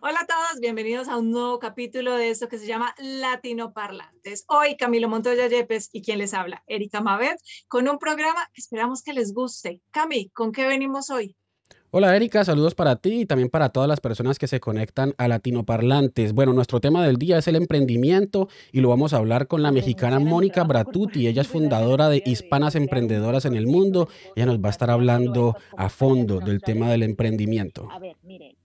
Hola a todos, bienvenidos a un nuevo capítulo de esto que se llama Latino Parlantes. Hoy Camilo Montoya Yepes y quien les habla, Erika Mavet, con un programa que esperamos que les guste. Cami, ¿con qué venimos hoy? Hola Erika, saludos para ti y también para todas las personas que se conectan a Latino Parlantes. Bueno, nuestro tema del día es el emprendimiento y lo vamos a hablar con la mexicana Mónica Bratuti. Ella es fundadora de Hispanas Emprendedoras en el Mundo. Ella nos va a estar hablando a fondo del tema del emprendimiento. A ver, mire,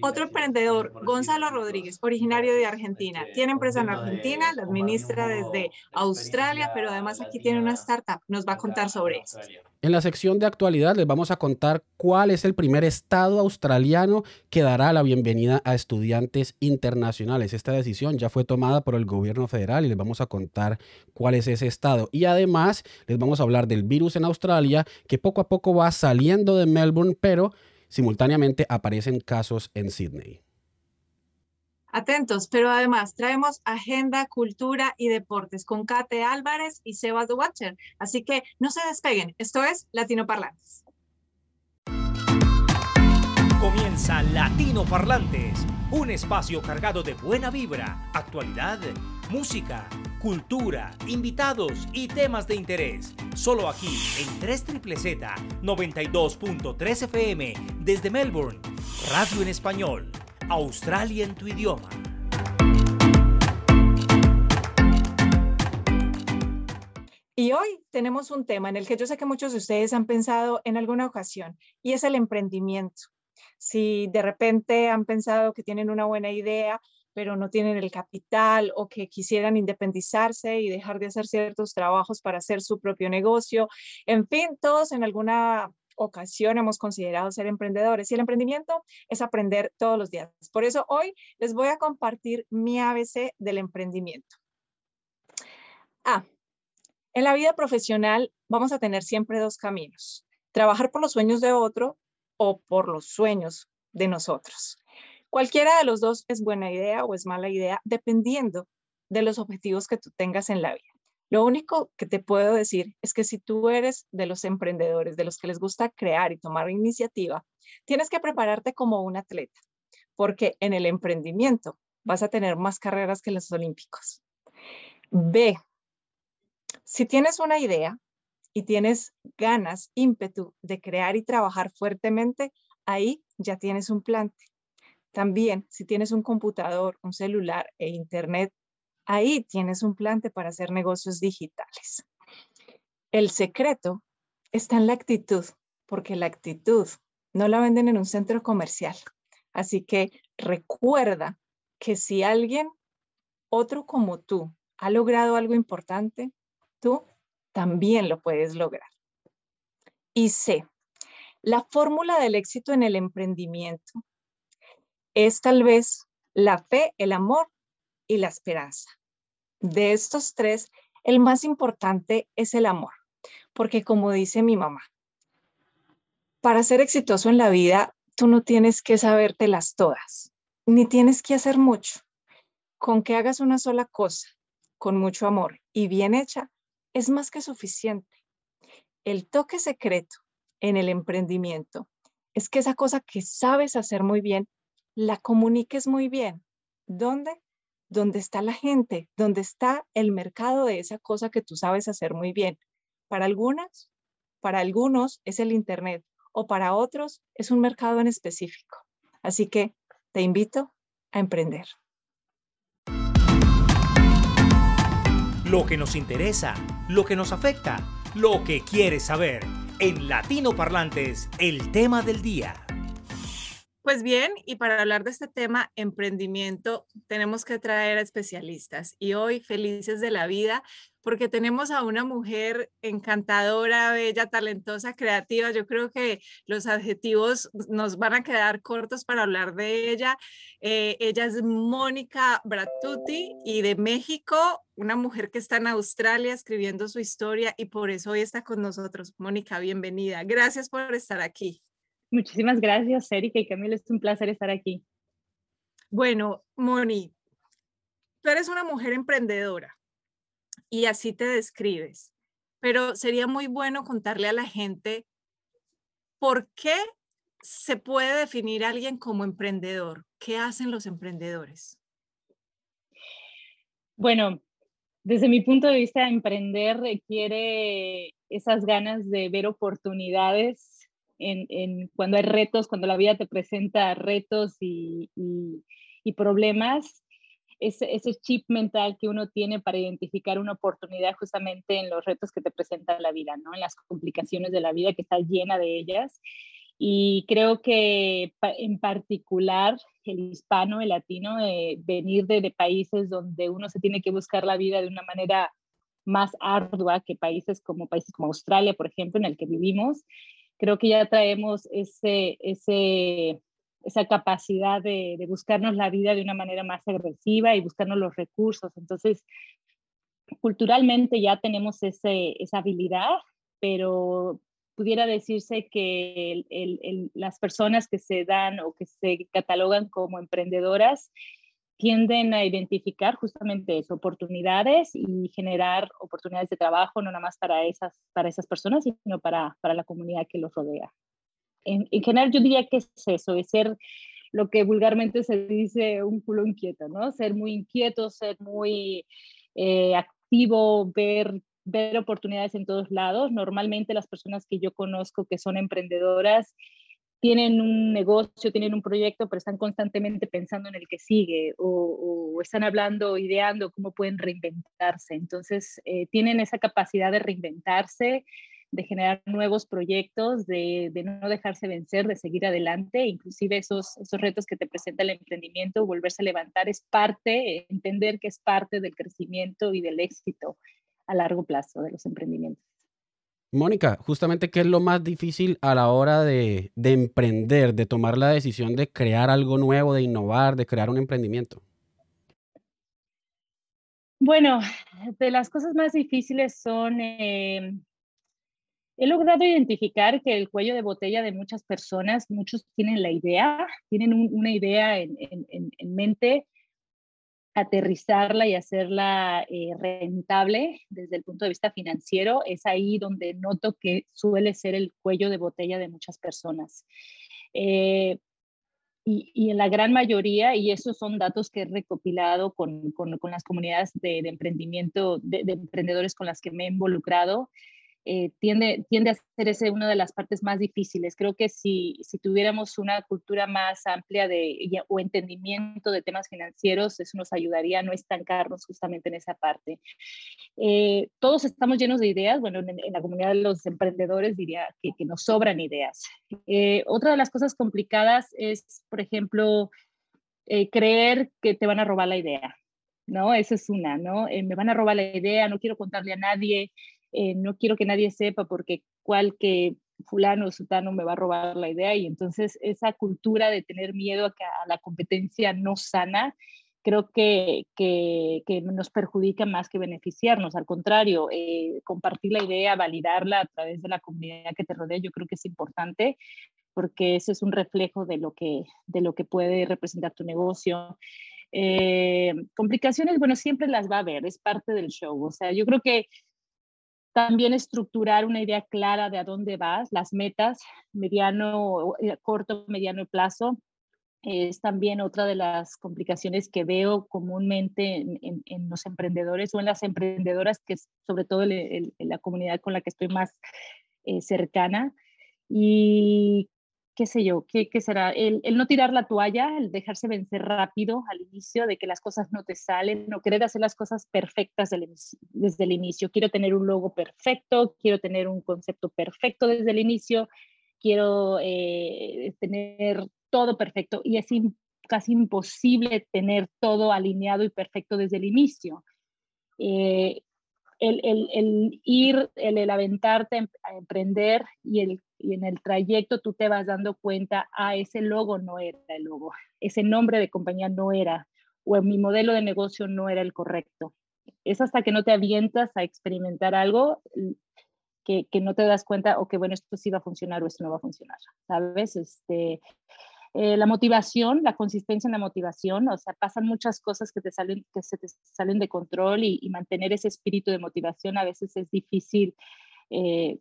otro emprendedor, Gonzalo Rodríguez, originario de Argentina. Tiene empresa en Argentina, la administra desde Australia, pero además aquí tiene una startup. Nos va a contar sobre eso. En la sección de actualidad les vamos a contar cuál es el primer estado australiano que dará la bienvenida a estudiantes internacionales. Esta decisión ya fue tomada por el gobierno federal y les vamos a contar cuál es ese estado. Y además les vamos a hablar del virus en Australia que poco a poco va saliendo de Melbourne, pero simultáneamente aparecen casos en Sydney. Atentos, pero además traemos agenda, cultura y deportes con Kate Álvarez y Sebas de Watcher. Así que no se despeguen. Esto es Latino Parlantes. Comienza Latino Parlantes, un espacio cargado de buena vibra, actualidad, música cultura, invitados y temas de interés. Solo aquí en 3 Z 92.3 FM desde Melbourne. Radio en español. Australia en tu idioma. Y hoy tenemos un tema en el que yo sé que muchos de ustedes han pensado en alguna ocasión y es el emprendimiento. Si de repente han pensado que tienen una buena idea, pero no tienen el capital o que quisieran independizarse y dejar de hacer ciertos trabajos para hacer su propio negocio. En fin, todos en alguna ocasión hemos considerado ser emprendedores y el emprendimiento es aprender todos los días. Por eso hoy les voy a compartir mi ABC del emprendimiento. Ah, en la vida profesional vamos a tener siempre dos caminos, trabajar por los sueños de otro o por los sueños de nosotros. Cualquiera de los dos es buena idea o es mala idea, dependiendo de los objetivos que tú tengas en la vida. Lo único que te puedo decir es que si tú eres de los emprendedores, de los que les gusta crear y tomar iniciativa, tienes que prepararte como un atleta, porque en el emprendimiento vas a tener más carreras que los olímpicos. B, si tienes una idea y tienes ganas, ímpetu de crear y trabajar fuertemente, ahí ya tienes un plante. También, si tienes un computador, un celular e internet, ahí tienes un plante para hacer negocios digitales. El secreto está en la actitud, porque la actitud no la venden en un centro comercial. Así que recuerda que si alguien, otro como tú, ha logrado algo importante, tú también lo puedes lograr. Y sé, la fórmula del éxito en el emprendimiento es tal vez la fe, el amor y la esperanza. De estos tres, el más importante es el amor, porque como dice mi mamá, para ser exitoso en la vida, tú no tienes que sabértelas todas, ni tienes que hacer mucho. Con que hagas una sola cosa, con mucho amor y bien hecha, es más que suficiente. El toque secreto en el emprendimiento es que esa cosa que sabes hacer muy bien la comuniques muy bien. ¿Dónde? Donde está la gente, donde está el mercado de esa cosa que tú sabes hacer muy bien. Para algunas, para algunos es el Internet o para otros es un mercado en específico. Así que te invito a emprender. Lo que nos interesa, lo que nos afecta, lo que quieres saber. En Latino Parlantes, el tema del día. Pues bien, y para hablar de este tema, emprendimiento, tenemos que traer a especialistas. Y hoy, felices de la vida, porque tenemos a una mujer encantadora, bella, talentosa, creativa. Yo creo que los adjetivos nos van a quedar cortos para hablar de ella. Eh, ella es Mónica Bratuti y de México, una mujer que está en Australia escribiendo su historia y por eso hoy está con nosotros. Mónica, bienvenida. Gracias por estar aquí. Muchísimas gracias, Erika y Camilo. Es un placer estar aquí. Bueno, Moni, tú eres una mujer emprendedora y así te describes, pero sería muy bueno contarle a la gente por qué se puede definir a alguien como emprendedor? ¿Qué hacen los emprendedores? Bueno, desde mi punto de vista, emprender requiere esas ganas de ver oportunidades en, cuando hay retos, cuando la vida te presenta retos y, problemas, ese, ese, chip mental que uno tiene para identificar una oportunidad justamente en los retos que te presenta la vida, ¿no? En las complicaciones de la vida que está llena de ellas. Y creo que en particular el hispano, el latino, eh, venir de, de, países donde uno se tiene que buscar la vida de una manera más ardua que países como países como Australia, por ejemplo, en el que vivimos, creo que ya traemos ese, ese, esa capacidad de, de buscarnos la vida de una manera más agresiva y buscarnos los recursos. Entonces, culturalmente ya tenemos ese, esa habilidad, pero pudiera decirse que las personas que se dan o que se catalogan como emprendedoras tienden a identificar justamente eso, oportunidades y generar oportunidades de trabajo, no nada más para esas, para esas personas, sino para, para la comunidad que los rodea. En, general, yo diría que es eso, es ser lo que vulgarmente se dice un culo inquieto, ¿no? Ser muy inquieto, ser muy eh, activo, ver ver oportunidades en todos lados. Normalmente las personas que yo conozco que son emprendedoras tienen un negocio, tienen un proyecto, pero están constantemente pensando en el que sigue o, están hablando, ideando cómo pueden reinventarse. Entonces, eh, tienen esa capacidad de reinventarse, de generar nuevos proyectos, de, no dejarse vencer, de seguir adelante. Inclusive esos, esos retos que te presenta el emprendimiento, volverse a levantar, es parte, entender que es parte del crecimiento y del éxito a largo plazo de los emprendimientos. Mónica, justamente, ¿qué es lo más difícil a la hora de, de, emprender, de tomar la decisión de crear algo nuevo, de innovar, de crear un emprendimiento? Bueno, de las cosas más difíciles son, eh, he logrado identificar que el cuello de botella de muchas personas, muchos tienen la idea, tienen una idea en mente, aterrizarla y hacerla eh, rentable desde el punto de vista financiero, es ahí donde noto que suele ser el cuello de botella de muchas personas. Eh, y, en la gran mayoría, y esos son datos que he recopilado con, con, las comunidades de, emprendimiento, de, de, emprendedores con las que me he involucrado, eh, tiende, tiende a ser ese una de las partes más difíciles. Creo que si, si tuviéramos una cultura más amplia de, o entendimiento de temas financieros, eso nos ayudaría a no estancarnos justamente en esa parte. Eh, todos estamos llenos de ideas. Bueno, en, la comunidad de los emprendedores diría que, nos sobran ideas. Eh, otra de las cosas complicadas es, por ejemplo, creer que te van a robar la idea. ¿no? Esa es una, ¿no? me van a robar la idea, no quiero contarle a nadie, eh, no quiero que nadie sepa porque cual fulano o sutano me va a robar la idea y entonces esa cultura de tener miedo a, la competencia no sana creo que, que, nos perjudica más que beneficiarnos. Al contrario, eh, compartir la idea, validarla a través de la comunidad que te rodea, yo creo que es importante porque eso es un reflejo de lo que, de lo que puede representar tu negocio. Eh, complicaciones, bueno, siempre las va a haber, es parte del show. O sea, yo creo que también estructurar una idea clara de a dónde vas, las metas, mediano, eh, corto, mediano plazo. Es también otra de las complicaciones que veo comúnmente en, los emprendedores o en las emprendedoras, que es sobre todo en la comunidad con la que estoy más eh, cercana. Y qué sé yo, qué, qué será, el, el, no tirar la toalla, el dejarse vencer rápido al inicio, de que las cosas no te salen, no querer hacer las cosas perfectas desde el inicio. Quiero tener un logo perfecto, quiero tener un concepto perfecto desde el inicio, quiero eh, tener todo perfecto y es casi imposible tener todo alineado y perfecto desde el inicio. Eh, el, el, el, ir, el, aventarte a emprender y el y en el trayecto tú te vas dando cuenta, ah, ese logo no era el logo, ese nombre de compañía no era, o mi modelo de negocio no era el correcto. Es hasta que no te avientas a experimentar algo que, que no te das cuenta, o que bueno, esto sí va a funcionar o esto no va a funcionar, ¿sabes? Este, eh, la motivación, la consistencia en la motivación, o sea, pasan muchas cosas que, te salen, que se te salen de control y, mantener ese espíritu de motivación a veces es difícil. Eh,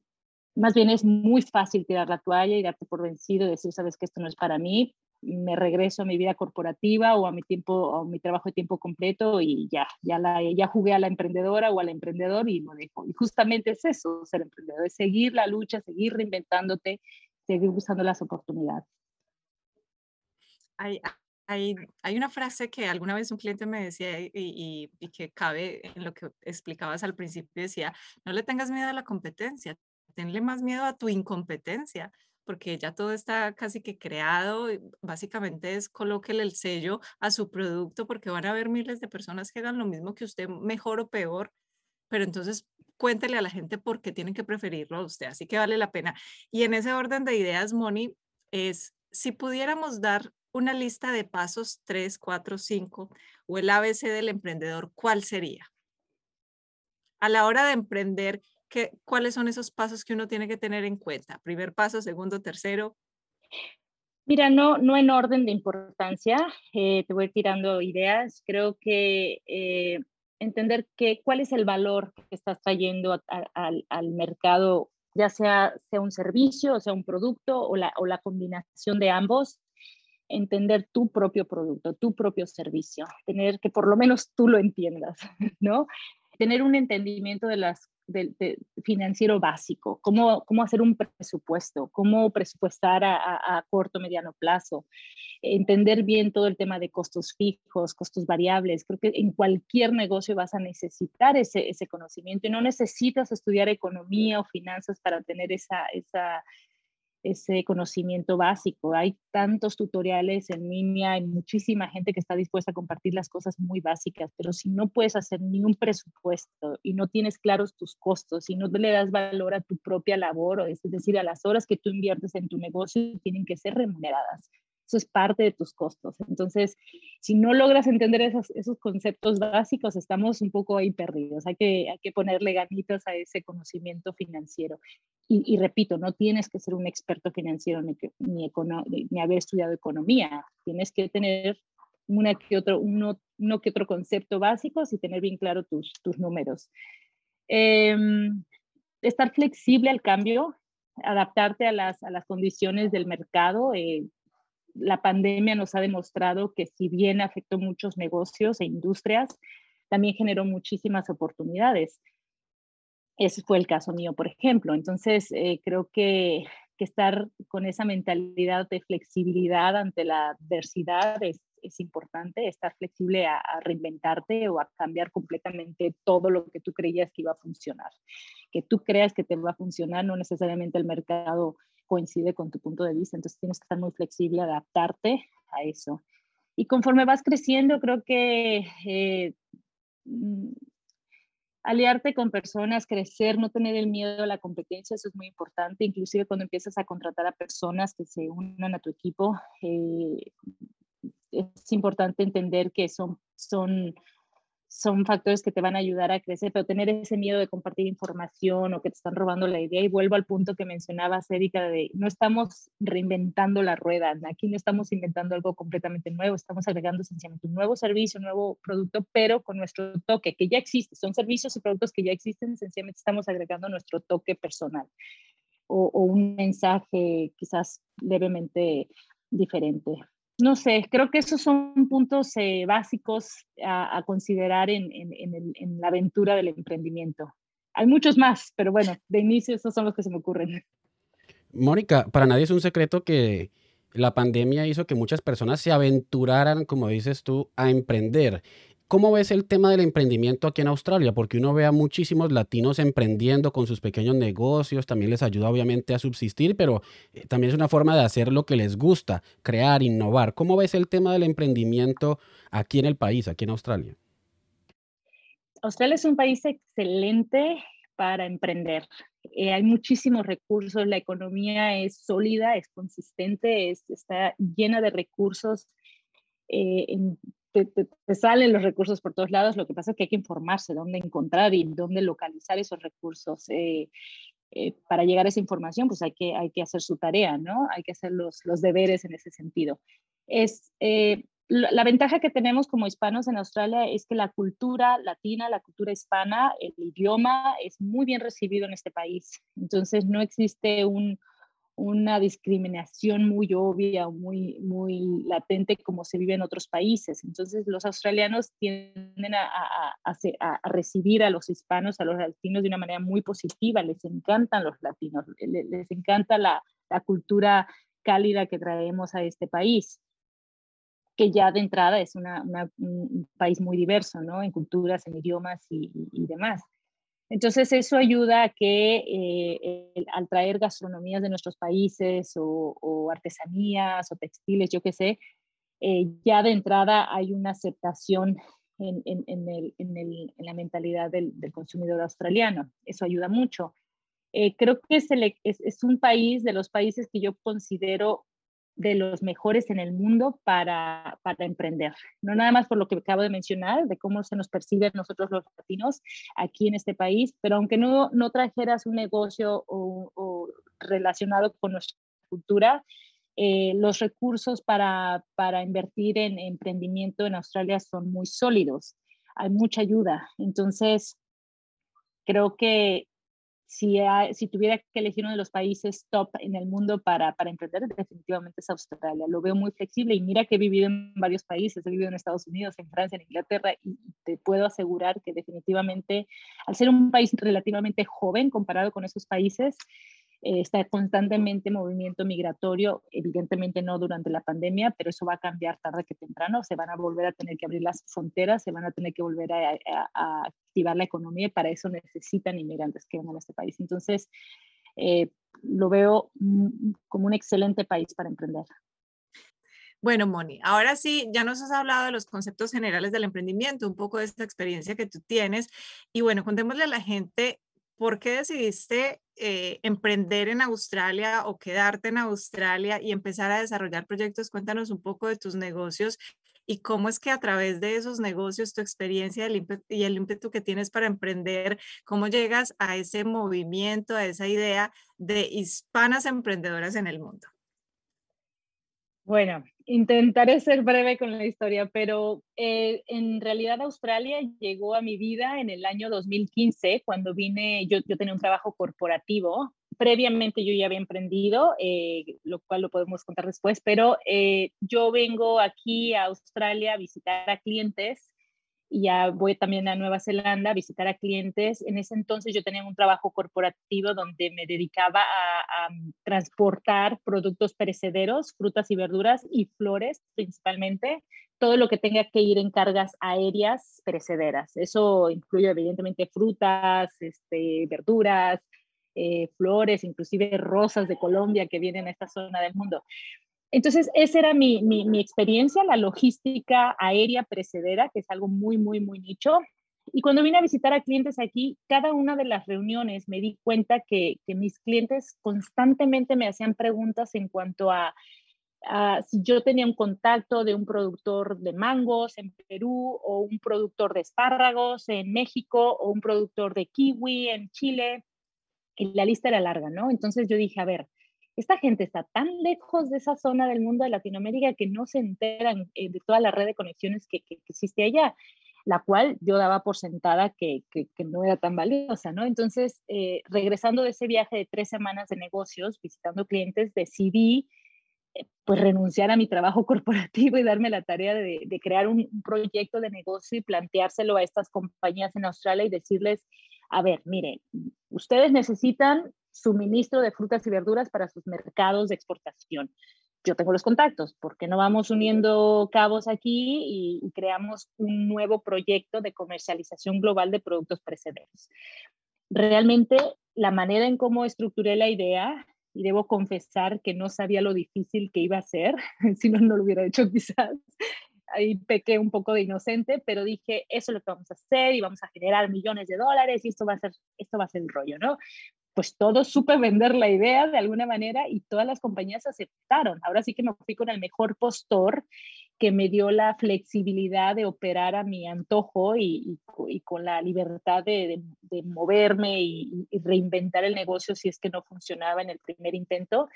más bien es muy fácil tirar la toalla y darte por vencido y decir, sabes que esto no es para mí, me regreso a mi vida corporativa o a mi tiempo a mi trabajo de tiempo completo y ya ya la ya jugué a la emprendedora o al emprendedor y lo dejo y justamente es eso ser emprendedor es seguir la lucha seguir reinventándote seguir buscando las oportunidades hay, hay, hay una frase que alguna vez un cliente me decía y, y, y que cabe en lo que explicabas al principio decía no le tengas miedo a la competencia tenle más miedo a tu incompetencia porque ya todo está casi que creado. Básicamente es colóquele el sello a su producto porque van a haber miles de personas que hagan lo mismo que usted, mejor o peor, pero entonces cuéntele a la gente por qué tienen que preferirlo a usted, así que vale la pena. Y en ese orden de ideas, Moni, es si pudiéramos dar una lista de pasos 3, 4, 5 o el ABC del emprendedor, ¿cuál sería? A la hora de emprender, ¿cuáles son esos pasos que uno tiene que tener en cuenta? Primer paso, segundo, tercero. Mira, no, no en orden de importancia, eh, te voy tirando ideas. Creo que eh, entender que, cuál es el valor que estás trayendo al mercado, ya sea, sea un servicio, o sea un producto o la, o la combinación de ambos. Entender tu propio producto, tu propio servicio, tener que por lo menos tú lo entiendas, ¿no? Tener un entendimiento de las de, financiero básico, cómo, cómo hacer un presupuesto, cómo presupuestar a, a, a, corto, mediano plazo, entender bien todo el tema de costos fijos, costos variables. Creo que en cualquier negocio vas a necesitar ese, ese conocimiento y no necesitas estudiar economía o finanzas para tener esa, esa, ese conocimiento básico. Hay tantos tutoriales en línea, hay muchísima gente que está dispuesta a compartir las cosas muy básicas, pero si no puedes hacer ni un presupuesto y no tienes claros tus costos y no le das valor a tu propia labor, es decir, a las horas que tú inviertes en tu negocio, tienen que ser remuneradas. Eso es parte de tus costos. Entonces, si no logras entender esos, esos conceptos básicos, estamos un poco ahí perdidos. Hay que, hay que ponerle ganitas a ese conocimiento financiero. Y, repito, no tienes que ser un experto financiero ni, ni, ni, haber estudiado economía. Tienes que tener una que otro, uno, uno que otro concepto básico y tener bien claro tus, tus números. Em, estar flexible al cambio, adaptarte a las, a las condiciones del mercado. Eh, la pandemia nos ha demostrado que si bien afectó muchos negocios e industrias, también generó muchísimas oportunidades. Ese fue el caso mío, por ejemplo. Entonces, eh, creo que, estar con esa mentalidad de flexibilidad ante la adversidad es, importante, estar flexible a, reinventarte o a cambiar completamente todo lo que tú creías que iba a funcionar. Que tú creas que te va a funcionar, no necesariamente el mercado coincide con tu punto de vista, entonces tienes que estar muy flexible, adaptarte a eso. Y conforme vas creciendo, creo que eh, mm, aliarte con personas, crecer, no tener el miedo a la competencia, eso es muy importante, inclusive cuando empiezas a contratar a personas que se unan a tu equipo, eh, es importante entender que son, son son factores que te van a ayudar a crecer, pero tener ese miedo de compartir información o que te están robando la idea. Y vuelvo al punto que mencionabas, Erika, de no estamos reinventando la rueda, aquí no estamos inventando algo completamente nuevo, estamos agregando sencillamente un nuevo servicio, un nuevo producto, pero con nuestro toque, que ya existe, son servicios y productos que ya existen, sencillamente estamos agregando nuestro toque personal o, o un mensaje quizás levemente diferente no sé, creo que esos son puntos eh, básicos a, considerar en, la aventura del emprendimiento. Hay muchos más, pero bueno, de inicio esos son los que se me ocurren. Mónica, para nadie es un secreto que la pandemia hizo que muchas personas se aventuraran, como dices tú, a emprender. ¿Cómo ves el tema del emprendimiento aquí en Australia? Porque uno ve a muchísimos latinos emprendiendo con sus pequeños negocios, también les ayuda obviamente a subsistir, pero eh, también es una forma de hacer lo que les gusta, crear, innovar. ¿Cómo ves el tema del emprendimiento aquí en el país, aquí en Australia? Australia es un país excelente para emprender. Eh, hay muchísimos recursos, la economía es sólida, es consistente, está llena de recursos eh, te, salen los recursos por todos lados, lo que pasa es que hay que informarse dónde encontrar y dónde localizar esos recursos. Eh, eh, para llegar a esa información, pues hay que, hay que hacer su tarea, ¿no? Hay que hacer los, los deberes en ese sentido. Es, eh, la ventaja que tenemos como hispanos en Australia es que la cultura latina, la cultura hispana, el idioma es muy bien recibido en este país. Entonces no existe un, una discriminación muy obvia muy, muy latente como se vive en otros países. Entonces los australianos tienden a, a, recibir a los hispanos, a los latinos de una manera muy positiva. Les encantan los latinos, les, encanta la, la cultura cálida que traemos a este país que ya de entrada es un país muy diverso, ¿no? En culturas, en idiomas y, demás. Entonces eso ayuda a que eh, al traer gastronomías de nuestros países o, artesanías o textiles, yo qué sé, eh, ya de entrada hay una aceptación en, la mentalidad del, consumidor australiano. Eso ayuda mucho. Eh, creo que es, es, un país de los países que yo considero de los mejores en el mundo para, para, emprender. No nada más por lo que acabo de mencionar, de cómo se nos percibe nosotros los latinos aquí en este país, pero aunque no, no trajeras un negocio o, relacionado con nuestra cultura, eh, los recursos para, para invertir en emprendimiento en Australia son muy sólidos. Hay mucha ayuda. Entonces, creo que si, si, tuviera que elegir uno de los países top en el mundo para, para, emprender, definitivamente es Australia. Lo veo muy flexible y mira que he vivido en varios países, he vivido en Estados Unidos, en Francia, en Inglaterra y te puedo asegurar que definitivamente, al ser un país relativamente joven comparado con esos países, eh, está constantemente movimiento migratorio, evidentemente no durante la pandemia, pero eso va a cambiar tarde que temprano, se van a volver a tener que abrir las fronteras, se van a tener que volver a, activar la economía y para eso necesitan inmigrantes que vengan a este país. Entonces, eh, lo veo como un excelente país para emprender. Bueno, Moni, ahora sí, ya nos has hablado de los conceptos generales del emprendimiento, un poco de esta experiencia que tú tienes. Y bueno, contémosle a la gente ¿por qué decidiste eh, emprender en Australia o quedarte en Australia y empezar a desarrollar proyectos? Cuéntanos un poco de tus negocios y cómo es que a través de esos negocios, tu experiencia y el ímpetu que tienes para emprender, cómo llegas a ese movimiento, a esa idea de hispanas emprendedoras en el mundo. Bueno, intentaré ser breve con la historia, pero eh, en realidad Australia llegó a mi vida en el año 2015, cuando vine, yo, yo tenía un trabajo corporativo. Previamente yo ya había emprendido, eh, lo cual lo podemos contar después, pero eh, yo vengo aquí a Australia a visitar a clientes y ya voy también a Nueva Zelanda a visitar a clientes. En ese entonces yo tenía un trabajo corporativo donde me dedicaba a, mm, transportar productos perecederos, frutas y verduras y flores principalmente, todo lo que tenga que ir en cargas aéreas perecederas. Eso incluye evidentemente frutas, este, verduras, eh, flores, inclusive rosas de Colombia que vienen a esta zona del mundo. Entonces, esa era mi, experiencia, la logística aérea precedera, que es algo muy, muy, muy nicho. Y cuando vine a visitar a clientes aquí, cada una de las reuniones me di cuenta que, mis clientes constantemente me hacían preguntas en cuanto a, si yo tenía un contacto de un productor de mangos en Perú o un productor de espárragos en México o un productor de kiwi en Chile. Y la lista era larga, ¿no? Entonces yo dije, a ver, esta gente está tan lejos de esa zona del mundo de Latinoamérica que no se enteran eh, de toda la red de conexiones que, existe allá, la cual yo daba por sentada que, no era tan valiosa, ¿no? Entonces, eh, regresando de ese viaje de tres semanas de negocios, visitando clientes, decidí eh, pues renunciar a mi trabajo corporativo y darme la tarea de, crear un proyecto de negocio y planteárselo a estas compañías en Australia y decirles, a ver, miren, ustedes necesitan suministro de frutas y verduras para sus mercados de exportación. Yo tengo los contactos, porque no vamos uniendo cabos aquí y, creamos un nuevo proyecto de comercialización global de productos precedentes? Realmente la manera en cómo estructuré la idea, y debo confesar que no sabía lo difícil que iba a ser, si no, no lo hubiera hecho quizás, ahí pequé un poco de inocente, pero dije, eso es lo que vamos a hacer y vamos a generar millones de dólares y esto va a ser, esto va a ser el rollo, ¿no? pues todos supe vender la idea de alguna manera y todas las compañías aceptaron. Ahora sí que me fui con el mejor postor que me dio la flexibilidad de operar a mi antojo y, con la libertad de, moverme y, reinventar el negocio si es que no funcionaba en el primer intento.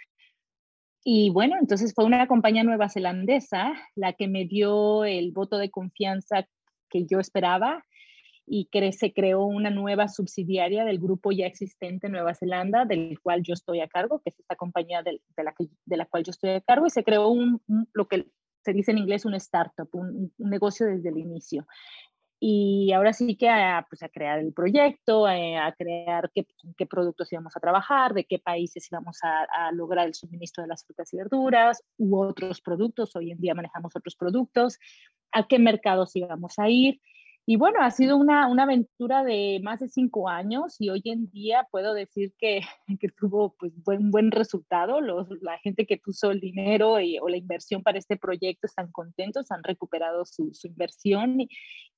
Y bueno, entonces fue una compañía nueva zelandesa la que me dio el voto de confianza que yo esperaba y se creó una nueva subsidiaria del grupo ya existente en Nueva Zelanda, del cual yo estoy a cargo, que es esta compañía de, la, que, de la cual yo estoy a cargo, y se creó un, lo que se dice en inglés un startup, un negocio desde el inicio y ahora sí que a, pues a crear el proyecto, eh, a, crear qué, productos íbamos a trabajar, de qué países íbamos a, lograr el suministro de las frutas y verduras u otros productos. Hoy en día manejamos otros productos, a qué mercados íbamos a ir. Y bueno, ha sido una, una, aventura de más de cinco años y hoy en día puedo decir que, que tuvo pues, buen, buen resultado. Los, la gente que puso el dinero y, o la inversión para este proyecto están contentos, han recuperado su, su inversión y,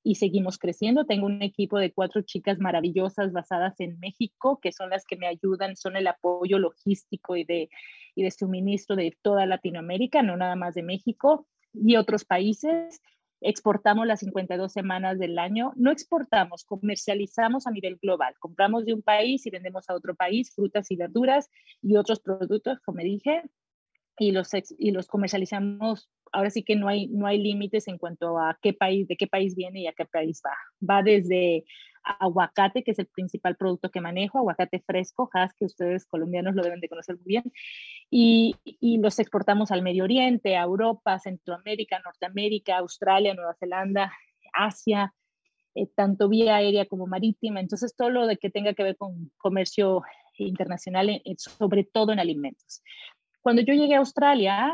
y, seguimos creciendo. Tengo un equipo de cuatro chicas maravillosas basadas en México, que son las que me ayudan, son el apoyo logístico y de, y de suministro de toda Latinoamérica, no nada más de México y otros países exportamos las 52 semanas del año. No exportamos, comercializamos a nivel global. Compramos de un país y vendemos a otro país frutas y verduras y otros productos, como dije, y los, y los comercializamos. Ahora sí que no hay, no hay límites en cuanto a qué país, de qué país viene y a qué país va. Va desde aguacate, que es el principal producto que manejo, aguacate fresco, has, que ustedes colombianos lo deben de conocer muy bien, y, y, los exportamos al Medio Oriente, a Europa, Centroamérica, Norteamérica, Australia, Nueva Zelanda, Asia, eh, tanto vía aérea como marítima. Entonces, todo lo de que tenga que ver con comercio internacional, eh, sobre todo en alimentos. Cuando yo llegué a Australia,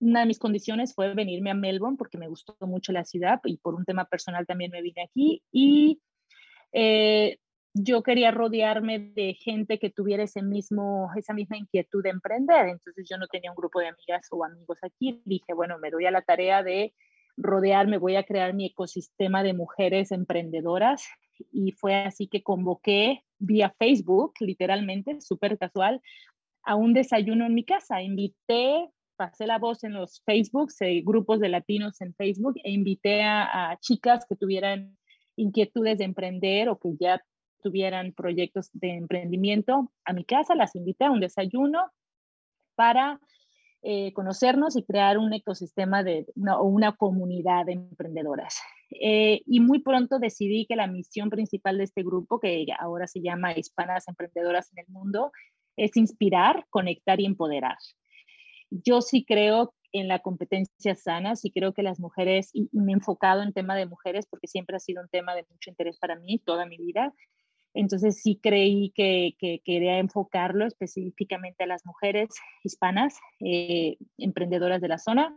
una de mis condiciones fue venirme a Melbourne porque me gustó mucho la ciudad y por un tema personal también me vine aquí y eh, yo quería rodearme de gente que tuviera ese mismo, esa misma inquietud de emprender. Entonces yo no tenía un grupo de amigas o amigos aquí. Dije, bueno, me doy a la tarea de rodearme, voy a crear mi ecosistema de mujeres emprendedoras. Y fue así que convoqué vía Facebook, literalmente, súper casual, a un desayuno en mi casa. Invité, pasé la voz en los Facebooks, eh, grupos de latinos en Facebook, e invité a, chicas que tuvieran inquietudes de emprender o que ya tuvieran proyectos de emprendimiento a mi casa, las invité a un desayuno para eh, conocernos y crear un ecosistema de una, una comunidad de emprendedoras. Eh, y muy pronto decidí que la misión principal de este grupo, que ahora se llama Hispanas Emprendedoras en el Mundo, es inspirar, conectar y empoderar. Yo sí creo en la competencia sana, sí creo que las mujeres, y me he enfocado en tema de mujeres porque siempre ha sido un tema de mucho interés para mí toda mi vida, entonces sí creí que, quería enfocarlo específicamente a las mujeres hispanas, eh, emprendedoras de la zona.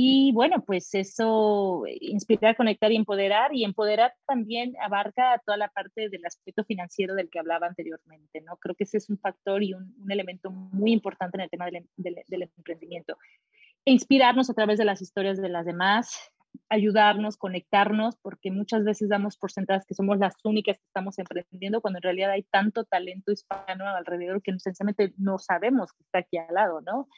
Y bueno, pues eso, inspirar, conectar y empoderar. Y empoderar también abarca toda la parte del aspecto financiero del que hablaba anteriormente, ¿no? Creo que ese es un factor y un, elemento muy importante en el tema del, del emprendimiento. E inspirarnos a través de las historias de las demás, ayudarnos, conectarnos, porque muchas veces damos por sentadas que somos las únicas que estamos emprendiendo, cuando en realidad hay tanto talento hispano alrededor que sencillamente no sabemos que está aquí al lado, ¿no?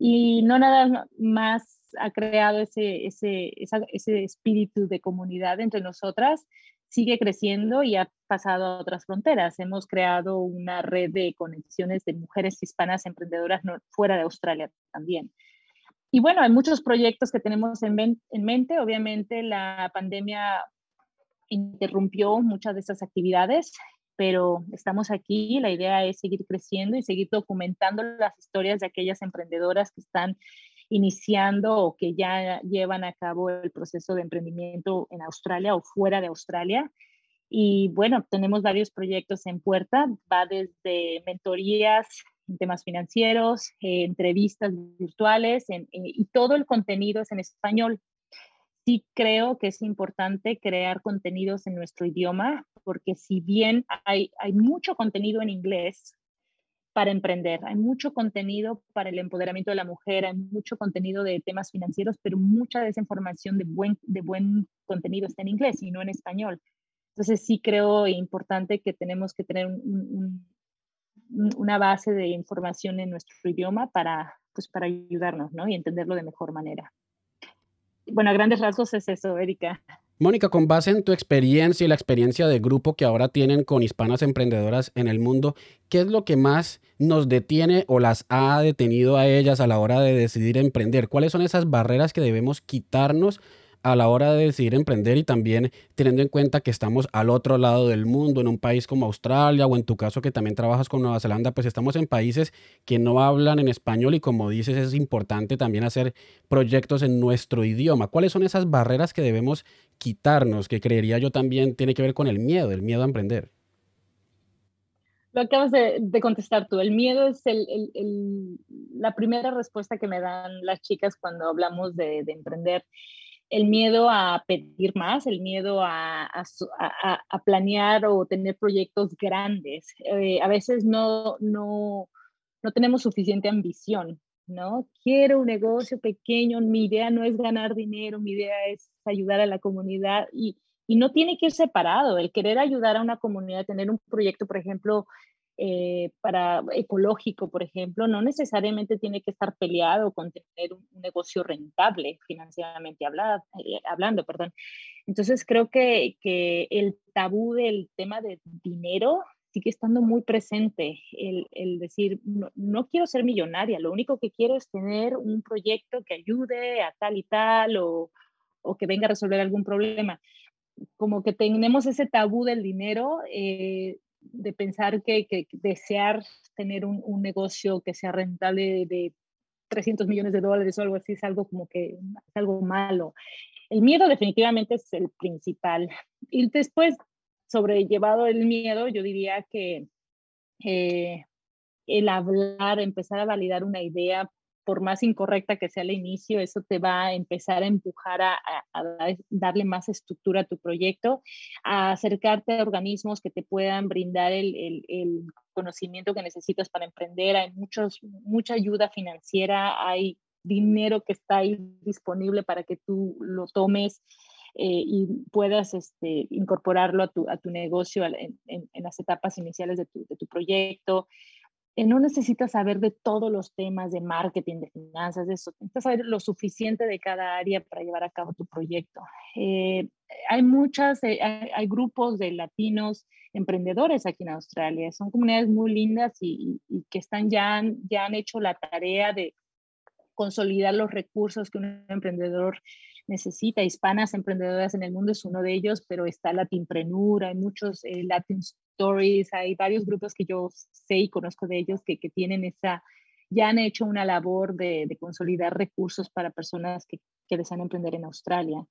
Y no nada más ha creado ese, ese, ese espíritu de comunidad entre nosotras, sigue creciendo y ha pasado a otras fronteras. Hemos creado una red de conexiones de mujeres hispanas emprendedoras fuera de Australia también. Y bueno, hay muchos proyectos que tenemos en, en mente. Obviamente la pandemia interrumpió muchas de esas actividades, pero estamos aquí. La idea es seguir creciendo y seguir documentando las historias de aquellas emprendedoras que están iniciando o que ya llevan a cabo el proceso de emprendimiento en Australia o fuera de Australia. Y bueno, tenemos varios proyectos en puerta, va desde mentorías en temas financieros, eh, entrevistas virtuales eh, y todo el contenido es en español. Sí creo que es importante crear contenidos en nuestro idioma porque si bien hay, hay mucho contenido en inglés para emprender, hay mucho contenido para el empoderamiento de la mujer, hay mucho contenido de temas financieros, pero mucha de esa información de buen, de buen contenido está en inglés y no en español. Entonces sí creo importante que tenemos que tener un una base de información en nuestro idioma para, pues, para ayudarnos ¿no? y entenderlo de mejor manera. Bueno, a grandes rasgos es eso, Erika. Mónica, con base en tu experiencia y la experiencia de grupo que ahora tienen con hispanas emprendedoras en el mundo, ¿qué es lo que más nos detiene o las ha detenido a ellas a la hora de decidir emprender? ¿Cuáles son esas barreras que debemos quitarnos a la hora de decidir emprender y también teniendo en cuenta que estamos al otro lado del mundo, en un país como Australia o en tu caso que también trabajas con Nueva Zelanda, pues estamos en países que no hablan en español y como dices es importante también hacer proyectos en nuestro idioma. ¿Cuáles son esas barreras que debemos quitarnos, que creería yo también tiene que ver con el miedo, el miedo a emprender? Lo acabas de, contestar tú. El miedo es la primera respuesta que me dan las chicas cuando hablamos de, de emprender el miedo a pedir más, el miedo a, planear o tener proyectos grandes. Eh, a veces no, no, no tenemos suficiente ambición, ¿no? Quiero un negocio pequeño, mi idea no es ganar dinero, mi idea es ayudar a la comunidad y, y no tiene que ir separado. El querer ayudar a una comunidad, tener un proyecto, por ejemplo, eh, para ecológico, por ejemplo, no necesariamente tiene que estar peleado con tener un, negocio rentable financieramente eh, hablando. Perdón. Entonces creo que, que, el tabú del tema de dinero sigue estando muy presente. El, el decir, no, no, quiero ser millonaria, lo único que quiero es tener un proyecto que ayude a tal y tal o, o que venga a resolver algún problema. Como que tenemos ese tabú del dinero, eh, de pensar que, desear tener un, negocio que sea rentable de 300 millones de dólares o algo así es algo como que es algo malo. El miedo definitivamente es el principal. Y después, sobrellevado el miedo, yo diría que eh, el hablar, empezar a validar una idea por más incorrecta que sea el inicio, eso te va a empezar a empujar a, darle más estructura a tu proyecto, a acercarte a organismos que te puedan brindar el, conocimiento que necesitas para emprender. Hay muchos, mucha ayuda financiera, hay dinero que está ahí disponible para que tú lo tomes. Eh, y puedas este, incorporarlo a tu, a tu negocio en, en, las etapas iniciales de tu, de tu proyecto. Eh, no necesitas saber de todos los temas de marketing, de finanzas, de eso. Necesitas saber lo suficiente de cada área para llevar a cabo tu proyecto. Eh, hay muchas, eh, hay, grupos de latinos emprendedores aquí en Australia. Son comunidades muy lindas y, que están ya, ya han hecho la tarea de consolidar los recursos que un emprendedor necesita. Hispanas emprendedoras en el mundo es uno de ellos, pero está Latinpreneur, hay muchos Latin Stories, hay varios grupos que yo sé y conozco de ellos que, que tienen esa, ya han hecho una labor de, de consolidar recursos para personas que, que, desean emprender en Australia.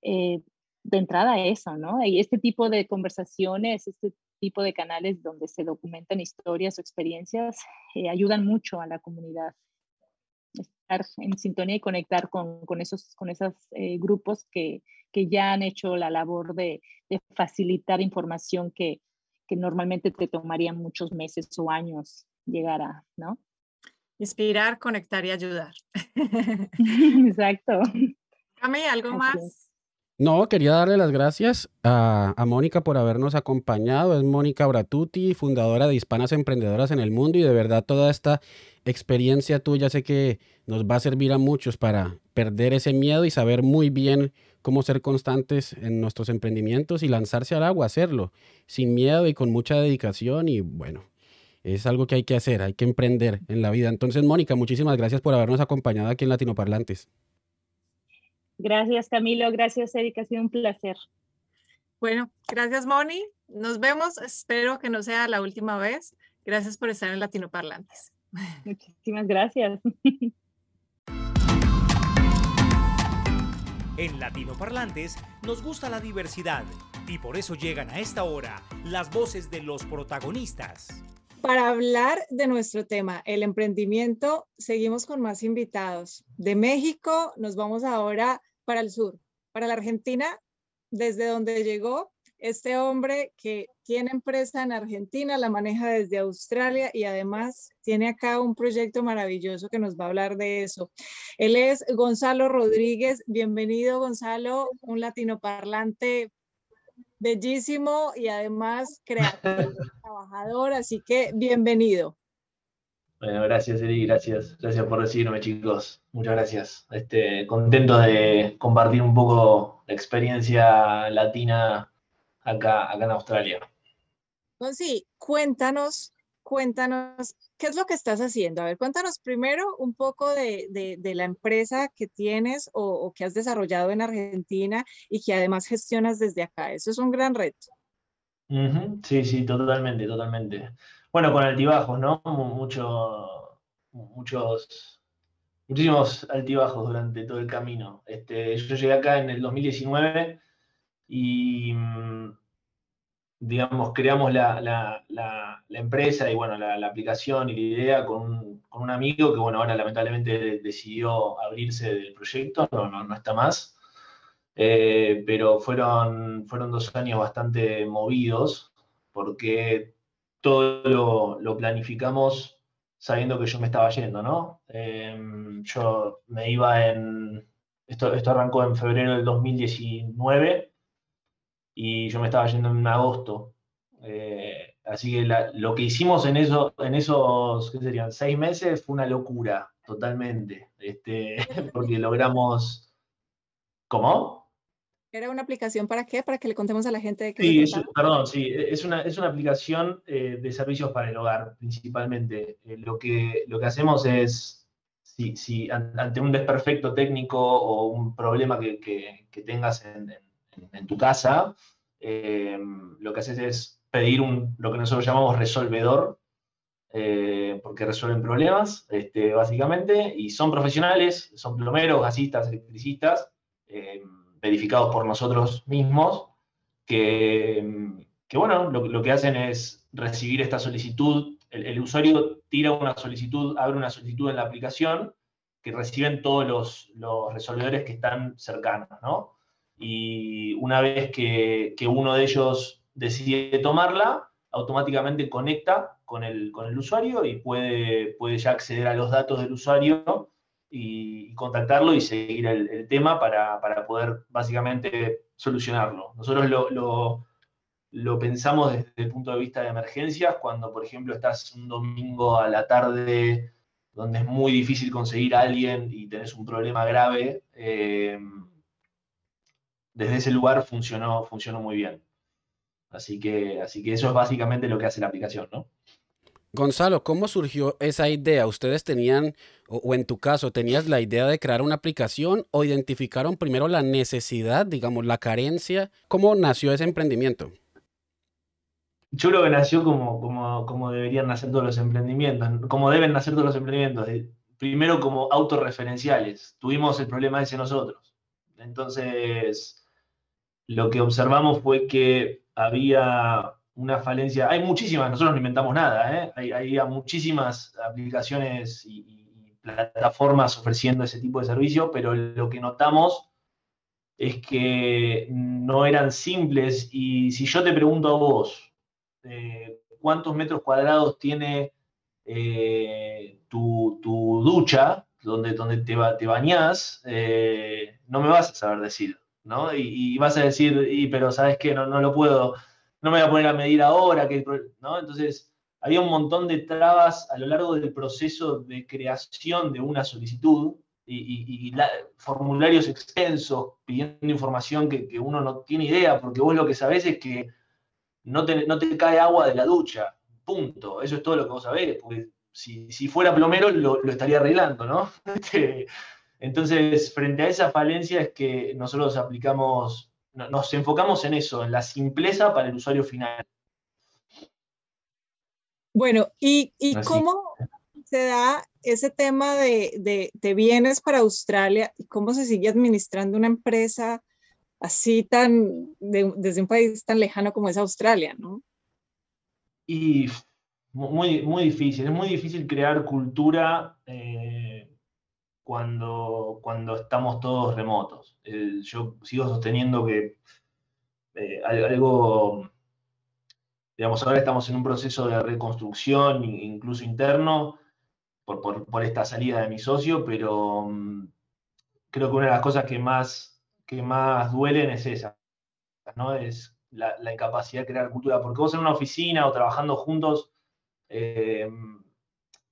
Eh, de entrada eso, ¿no? Y este tipo de conversaciones, este tipo de canales donde se documentan historias o experiencias, eh, ayudan mucho a la comunidad. Estar en sintonía y conectar con, con esos, con esos eh, grupos que, que, ya han hecho la labor de, de facilitar información que, que normalmente te tomarían muchos meses o años llegar a, ¿no? Inspirar, conectar y ayudar. Exacto. Cami, ¿algo más? No, quería darle las gracias a, a, Mónica por habernos acompañado. Es Mónica Bratuti, fundadora de Hispanas Emprendedoras en el Mundo y de verdad toda esta experiencia tuya sé que nos va a servir a muchos para perder ese miedo y saber muy bien cómo ser constantes en nuestros emprendimientos y lanzarse al agua, hacerlo sin miedo y con mucha dedicación y bueno, es algo que hay que hacer, hay que emprender en la vida. Entonces, Mónica, muchísimas gracias por habernos acompañado aquí en Latinoparlantes. Gracias, Camilo. Gracias, Erika. Ha sido un placer. Bueno, gracias, Moni. Nos vemos. Espero que no sea la última vez. Gracias por estar en Latinoparlantes. Muchísimas gracias. En Latino Parlantes nos gusta la diversidad y por eso llegan a esta hora las voces de los protagonistas. Para hablar de nuestro tema, el emprendimiento, seguimos con más invitados. De México nos vamos ahora para el sur, para la Argentina, desde donde llegó este hombre que tiene empresa en Argentina, la maneja desde Australia y además tiene acá un proyecto maravilloso que nos va a hablar de eso. Él es Gonzalo Rodríguez. Bienvenido, Gonzalo, un latino parlante bellísimo y además creativo, trabajador, así que bienvenido. Bueno, gracias, Eri, gracias. Gracias por recibirme, chicos. Muchas gracias. Este, contento de compartir un poco experiencia latina acá, acá en Australia. sí, cuéntanos, cuéntanos, ¿qué es lo que estás haciendo? A ver, cuéntanos primero un poco de, la empresa que tienes o, que has desarrollado en Argentina y que además gestionas desde acá. Eso es un gran reto. Sí, sí, totalmente, totalmente. Bueno, con altibajos, ¿no? Mucho, muchos, muchísimos altibajos durante todo el camino. Este, yo llegué acá en el 2019 y mm, digamos, creamos la, empresa y bueno, la, aplicación y la idea con un, amigo que bueno, ahora lamentablemente decidió abrirse del proyecto, no, no, está más. Eh, pero fueron, fueron dos años bastante movidos porque todo lo, planificamos sabiendo que yo me estaba yendo, ¿no? Em, yo me iba en, esto, esto arrancó en febrero del 2019 y yo me estaba yendo en agosto. Eh, así que lo que hicimos en, eso, en esos, ¿qué serían? Seis meses fue una locura, totalmente. Este, porque logramos... ¿Cómo? ¿Era una aplicación para qué? Para que le contemos a la gente de qué. Sí, perdón, sí, es una, es una aplicación eh, de servicios para el hogar, principalmente. Eh, lo, que, lo que hacemos es, si, si, ante un desperfecto técnico o un problema que, que tengas en, en tu casa, eh, lo que haces es pedir un, lo que nosotros llamamos resolvedor, eh, porque resuelven problemas, este, básicamente, y son profesionales, son plomeros, gasistas, electricistas, eh, verificados por nosotros mismos, que, que bueno, lo, que hacen es recibir esta solicitud, el, usuario tira una solicitud, abre una solicitud en la aplicación, que reciben todos los, los resolvedores que están cercanos, ¿no? y una vez que, uno de ellos decide tomarla, automáticamente conecta con el, con el usuario y puede, puede ya acceder a los datos del usuario y, contactarlo y seguir el, tema para, poder básicamente solucionarlo. Nosotros lo, lo, pensamos desde el punto de vista de emergencias, cuando por ejemplo estás un domingo a la tarde donde es muy difícil conseguir a alguien y tenés un problema grave. Eh, desde ese lugar funcionó, funcionó muy bien. Así que, así que eso es básicamente lo que hace la aplicación, ¿no? Gonzalo, ¿cómo surgió esa idea? ¿Ustedes tenían, o, en tu caso, tenías la idea de crear una aplicación o identificaron primero la necesidad, digamos, la carencia? ¿Cómo nació ese emprendimiento? Yo creo que nació como, como, como deberían nacer todos los emprendimientos, como deben nacer todos los emprendimientos. Primero como autorreferenciales. Tuvimos el problema ese nosotros. Entonces, lo que observamos fue que había una falencia, hay muchísimas, nosotros no inventamos nada, ¿eh? hay, muchísimas aplicaciones y, plataformas ofreciendo ese tipo de servicio, pero lo que notamos es que no eran simples y si yo te pregunto a vos, eh, ¿cuántos metros cuadrados tiene eh, tu, ducha, donde, donde te, te bañás? no me vas a saber decir. Y, vas a decir, y, pero ¿sabes qué? No, no lo puedo, no me voy a poner a medir ahora, que, ¿no? Entonces, había un montón de trabas a lo largo del proceso de creación de una solicitud y, formularios extensos pidiendo información que, uno no tiene idea, porque vos lo que sabés es que no te, no te cae agua de la ducha, punto. Eso es todo lo que vos sabés, porque si, fuera plomero lo, lo estaría arreglando, ¿no? Este, entonces, frente a esa falencia es que nosotros aplicamos, nos enfocamos en eso, en la simpleza para el usuario final. Bueno, ¿y, cómo se da ese tema de, bienes para Australia y cómo se sigue administrando una empresa así tan, desde un país tan lejano como es Australia, ¿no? Y muy, muy difícil, es muy difícil crear cultura. Eh, cuando, cuando estamos todos remotos. Eh, yo sigo sosteniendo que eh, algo, digamos, ahora estamos en un proceso de reconstrucción, incluso interno, por, esta salida de mi socio, pero mm, creo que una de las cosas que más, que más duelen es esa, ¿no? Es la, incapacidad de crear cultura, porque vos en una oficina o trabajando juntos, eh,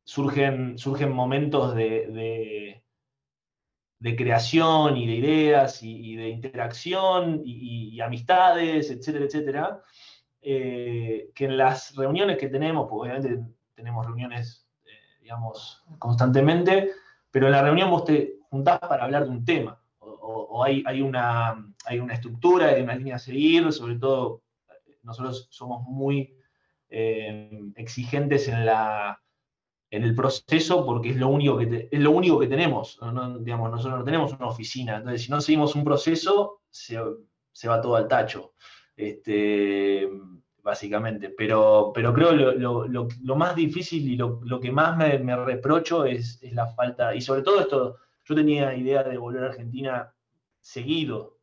surgen, surgen momentos de, creación y de ideas y, de interacción y, amistades, etcétera, etcétera, eh, que en las reuniones que tenemos, porque obviamente tenemos reuniones, eh, digamos, constantemente, pero en la reunión vos te juntás para hablar de un tema, o, hay, hay, una, hay una estructura, hay una línea a seguir, sobre todo nosotros somos muy eh, exigentes en, la, en el proceso porque es lo único que, es lo único que tenemos. Digamos, nosotros no tenemos una oficina, entonces si no seguimos un proceso, se, va todo al tacho. Este, básicamente. Pero, pero creo lo, lo, más difícil y lo, que más me, me reprocho es, es, la falta, y sobre todo esto, yo tenía idea de volver a Argentina seguido,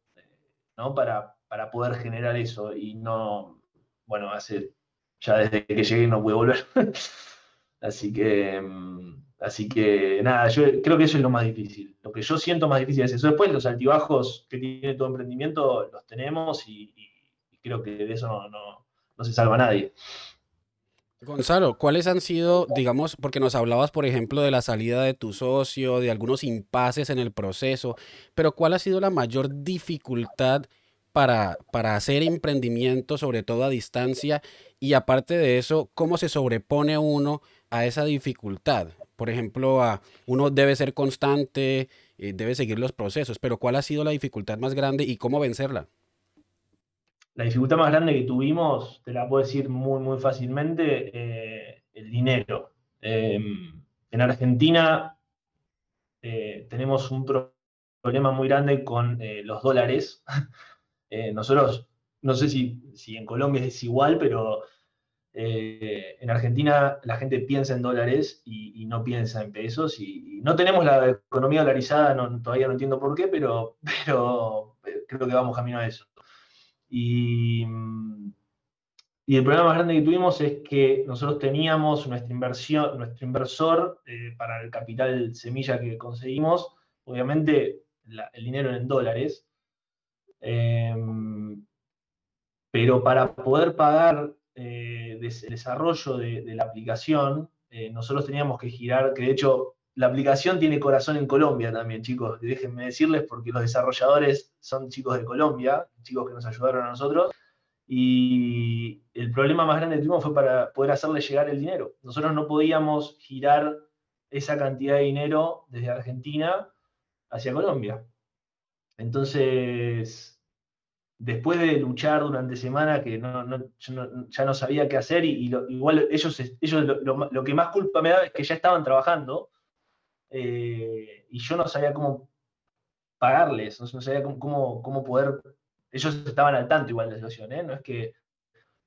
¿no? Para, para poder generar eso, y no, bueno, hace ya desde que llegué no pude volver. así que, mm, así que nada, yo creo que eso es lo más difícil. Lo que yo siento más difícil es eso. Después los altibajos que tiene todo emprendimiento los tenemos y, creo que de eso no, se salva nadie. Gonzalo, ¿cuáles han sido, digamos, porque nos hablabas, por ejemplo, de la salida de tu socio, de algunos impases en el proceso, pero cuál ha sido la mayor dificultad para, para hacer emprendimiento, sobre todo a distancia? Y aparte de eso, ¿cómo se sobrepone uno a esa dificultad? Por ejemplo, a, uno debe ser constante, eh, debe seguir los procesos, pero ¿cuál ha sido la dificultad más grande y cómo vencerla? La dificultad más grande que tuvimos, te la puedo decir muy, muy fácilmente, eh, el dinero. Em, en Argentina eh, tenemos un problema muy grande con los dólares. Nosotros, no sé si, si, en Colombia es igual, pero eh, en Argentina la gente piensa en dólares y, no piensa en pesos. Y, no tenemos la economía dolarizada, todavía no entiendo por qué, pero, eh, creo que vamos camino a eso. Y, el problema más grande que tuvimos es que nosotros teníamos nuestra inversión, nuestro inversor para el capital semilla que conseguimos, obviamente el dinero en dólares, Em, pero para poder pagar eh, desarrollo de, la aplicación, eh, nosotros teníamos que girar, que de hecho la aplicación tiene corazón en Colombia también, chicos, déjenme decirles, porque los desarrolladores son chicos de Colombia, chicos que nos ayudaron a nosotros, y el problema más grande que tuvimos fue para poder hacerle llegar el dinero. Nosotros no podíamos girar esa cantidad de dinero desde Argentina hacia Colombia. Entonces, después de luchar durante semana que ya no sabía qué hacer y, igual ellos, ellos lo, que más culpa me da es que ya estaban trabajando eh, y yo no sabía cómo pagarles, no, sabía cómo, cómo, poder, ellos estaban al tanto igual de la situación, ¿eh? no es que,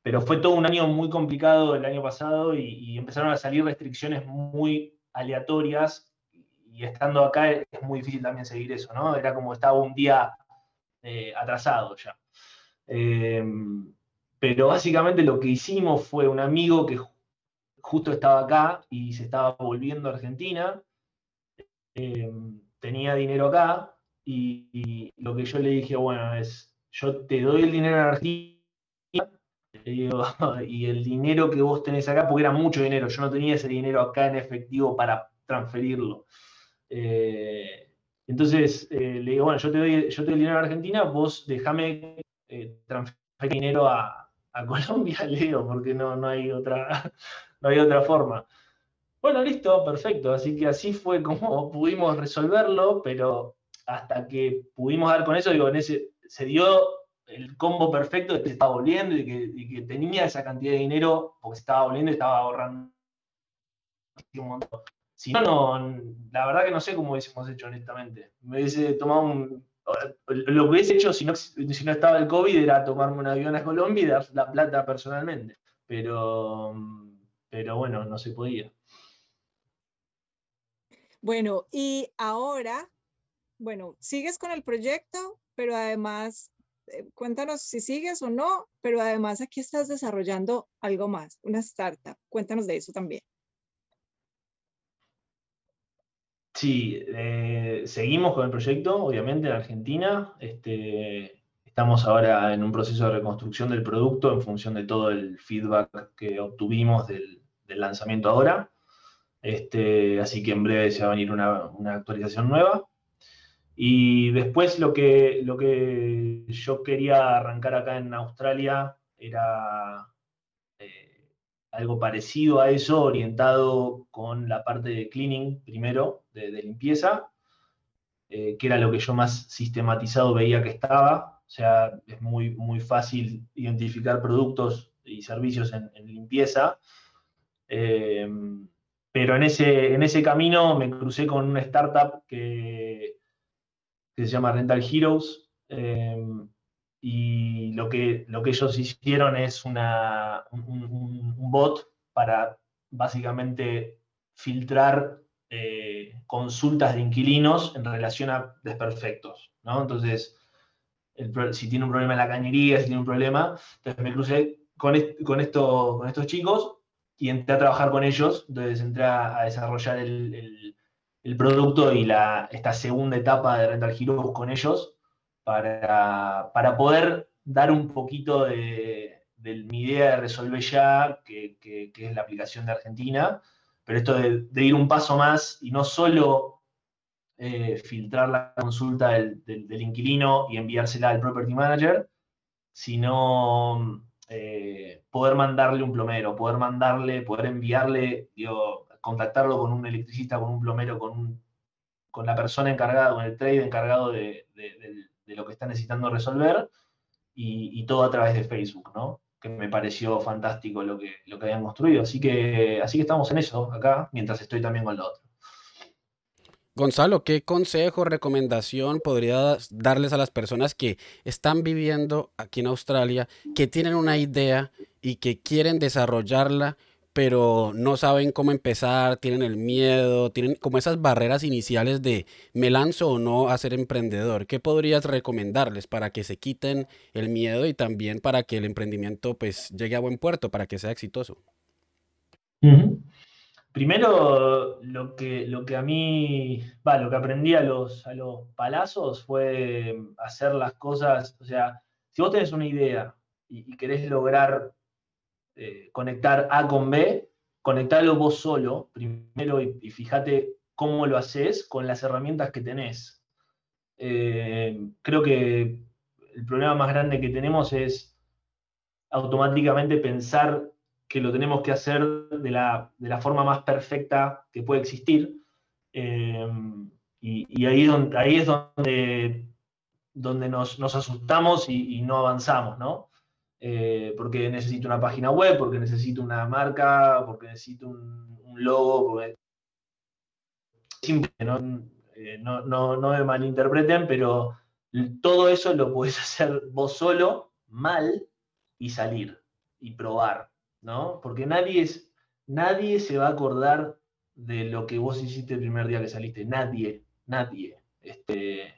pero fue todo un año muy complicado el año pasado y, empezaron a salir restricciones muy aleatorias y estando acá es muy difícil también seguir eso, ¿no? Era como estaba un día eh, atrasado ya. Em, pero básicamente lo que hicimos fue un amigo que justo estaba acá y se estaba volviendo a Argentina, em, tenía dinero acá y, lo que yo le dije, bueno, es, yo te doy el dinero a Argentina y el dinero que vos tenés acá, porque era mucho dinero, yo no tenía ese dinero acá en efectivo para transferirlo. Eh, entonces eh, le digo, bueno, yo te, doy, yo te doy el dinero a Argentina, vos déjame eh, transferir dinero a, Colombia, Leo, porque no, no, hay otra, no hay otra forma. Bueno, listo, perfecto. Así que así fue como pudimos resolverlo, pero hasta que pudimos dar con eso, digo, se dio el combo perfecto de que se estaba volviendo y que, tenía esa cantidad de dinero porque se estaba volviendo y estaba ahorrando un montón. Si no, no, la verdad que no sé cómo hubiésemos hecho honestamente. Me hubiese tomado un, lo que hubiese hecho si no, estaba el COVID era tomarme un avión a Colombia la plata personalmente. Pero, pero bueno, no se podía. Bueno, y ahora, bueno, sigues con el proyecto, pero además, eh, cuéntanos si sigues o no, pero además aquí estás desarrollando algo más, una startup. Cuéntanos de eso también. Sí, eh, seguimos con el proyecto, obviamente, en Argentina. Este, estamos ahora en un proceso de reconstrucción del producto en función de todo el feedback que obtuvimos del, lanzamiento ahora. Este, así que en breve se va a venir una, actualización nueva. Y después lo que, lo que yo quería arrancar acá en Australia era algo parecido a eso, orientado con la parte de cleaning primero, de, limpieza, eh, que era lo que yo más sistematizado veía que estaba. O sea, es muy, muy fácil identificar productos y servicios en, limpieza. Eh, pero en ese, en ese camino me crucé con una startup que, se llama Rental Heroes. Y lo que, lo que ellos hicieron es una, un, bot para básicamente filtrar eh, consultas de inquilinos en relación a desperfectos. ¿no? Entonces, si tiene un problema en la cañería, si tiene un problema, entonces me crucé con, con, esto, con estos chicos y entré a trabajar con ellos, entonces entré a, desarrollar el, el, producto y la, esta segunda etapa de Rental Heroes con ellos para, para poder dar un poquito de, mi idea de resolver ya, que, es la aplicación de Argentina, pero esto de, ir un paso más y no solo eh, filtrar la consulta del, del, inquilino y enviársela al property manager, sino eh, poder mandarle un plomero, poder mandarle, poder enviarle, digo, contactarlo con un electricista, con un plomero, con, con la persona encargada, con el trade encargado de, lo que está necesitando resolver, y, todo a través de Facebook, ¿no? Que me pareció fantástico lo que, lo que habían construido. Así que, así que estamos en eso acá, mientras estoy también con lo otro. Gonzalo, ¿qué consejo, recomendación podrías darles a las personas que están viviendo aquí en Australia, que tienen una idea y que quieren desarrollarla, pero no saben cómo empezar, tienen el miedo, tienen como esas barreras iniciales de me lanzo o no a ser emprendedor? ¿Qué podrías recomendarles para que se quiten el miedo y también para que el emprendimiento pues llegue a buen puerto, para que sea exitoso? Primero, lo que, lo que a mí, va, lo que aprendí a los, a los palazos fue hacer las cosas, o sea, si vos tenés una idea y, querés lograr eh, conectar A con B, conectarlo vos solo primero y, fíjate cómo lo haces con las herramientas que tenés. Eh, creo que el problema más grande que tenemos es automáticamente pensar que lo tenemos que hacer de la, forma más perfecta que puede existir. Eh, y, ahí, es donde, ahí es donde, donde nos, asustamos y, no avanzamos, ¿no? Eh, porque necesito una página web, porque necesito una marca, porque necesito un, logo. Simple, eh, ¿no? no, no me malinterpreten, pero todo eso lo puedes hacer vos solo, mal, y salir, y probar. ¿no? Porque nadie, es, nadie se va a acordar de lo que vos hiciste el primer día que saliste. Nadie, nadie. Este,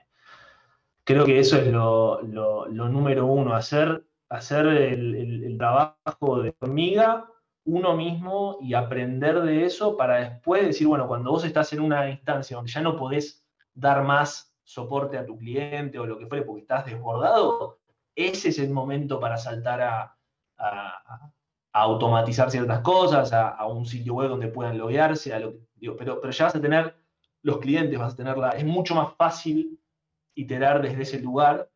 creo que eso es lo, número uno, hacer, hacer el, trabajo de hormiga uno mismo y aprender de eso para después decir, bueno, cuando vos estás en una instancia donde ya no podés dar más soporte a tu cliente o lo que fuere porque estás desbordado, ese es el momento para saltar a, automatizar ciertas cosas, a, un sitio web donde puedan loguearse, pero, pero ya vas a tener los clientes, vas a tenerla, es mucho más fácil iterar desde ese lugar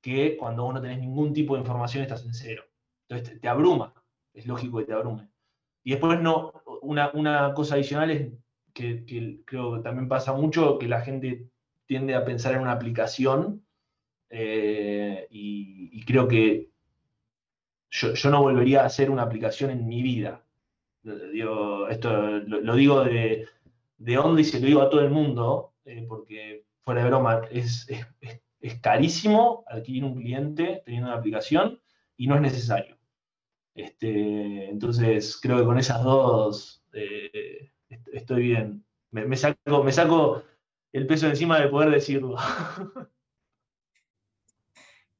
que cuando vos no tenés ningún tipo de información estás en cero. Entonces te, abruma, es lógico que te abrume. Y después no, una, una cosa adicional es que, creo que también pasa mucho, que la gente tiende a pensar en una aplicación eh, y creo que yo, no volvería a hacer una aplicación en mi vida. esto lo, digo de, de, onda y se lo digo a todo el mundo, eh, porque fuera de broma, es, es, carísimo adquirir un cliente teniendo una aplicación y no es necesario. Este, entonces, creo que con esas dos eh, estoy bien. Me, saco, me saco el peso encima de poder decirlo.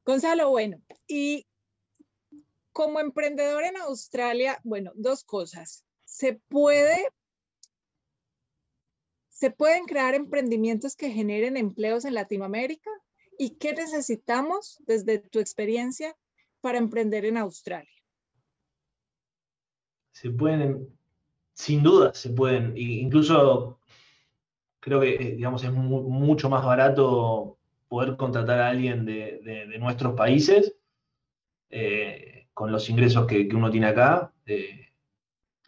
Gonzalo, bueno, y como emprendedor en Australia, bueno, dos cosas. Se puede, se pueden crear emprendimientos que generen empleos en Latinoamérica. ¿Y qué necesitamos desde tu experiencia para emprender en Australia? Se pueden, sin duda, se pueden. Incluso creo que eh, digamos, es mucho más barato poder contratar a alguien de, nuestros países eh, con los ingresos que, uno tiene acá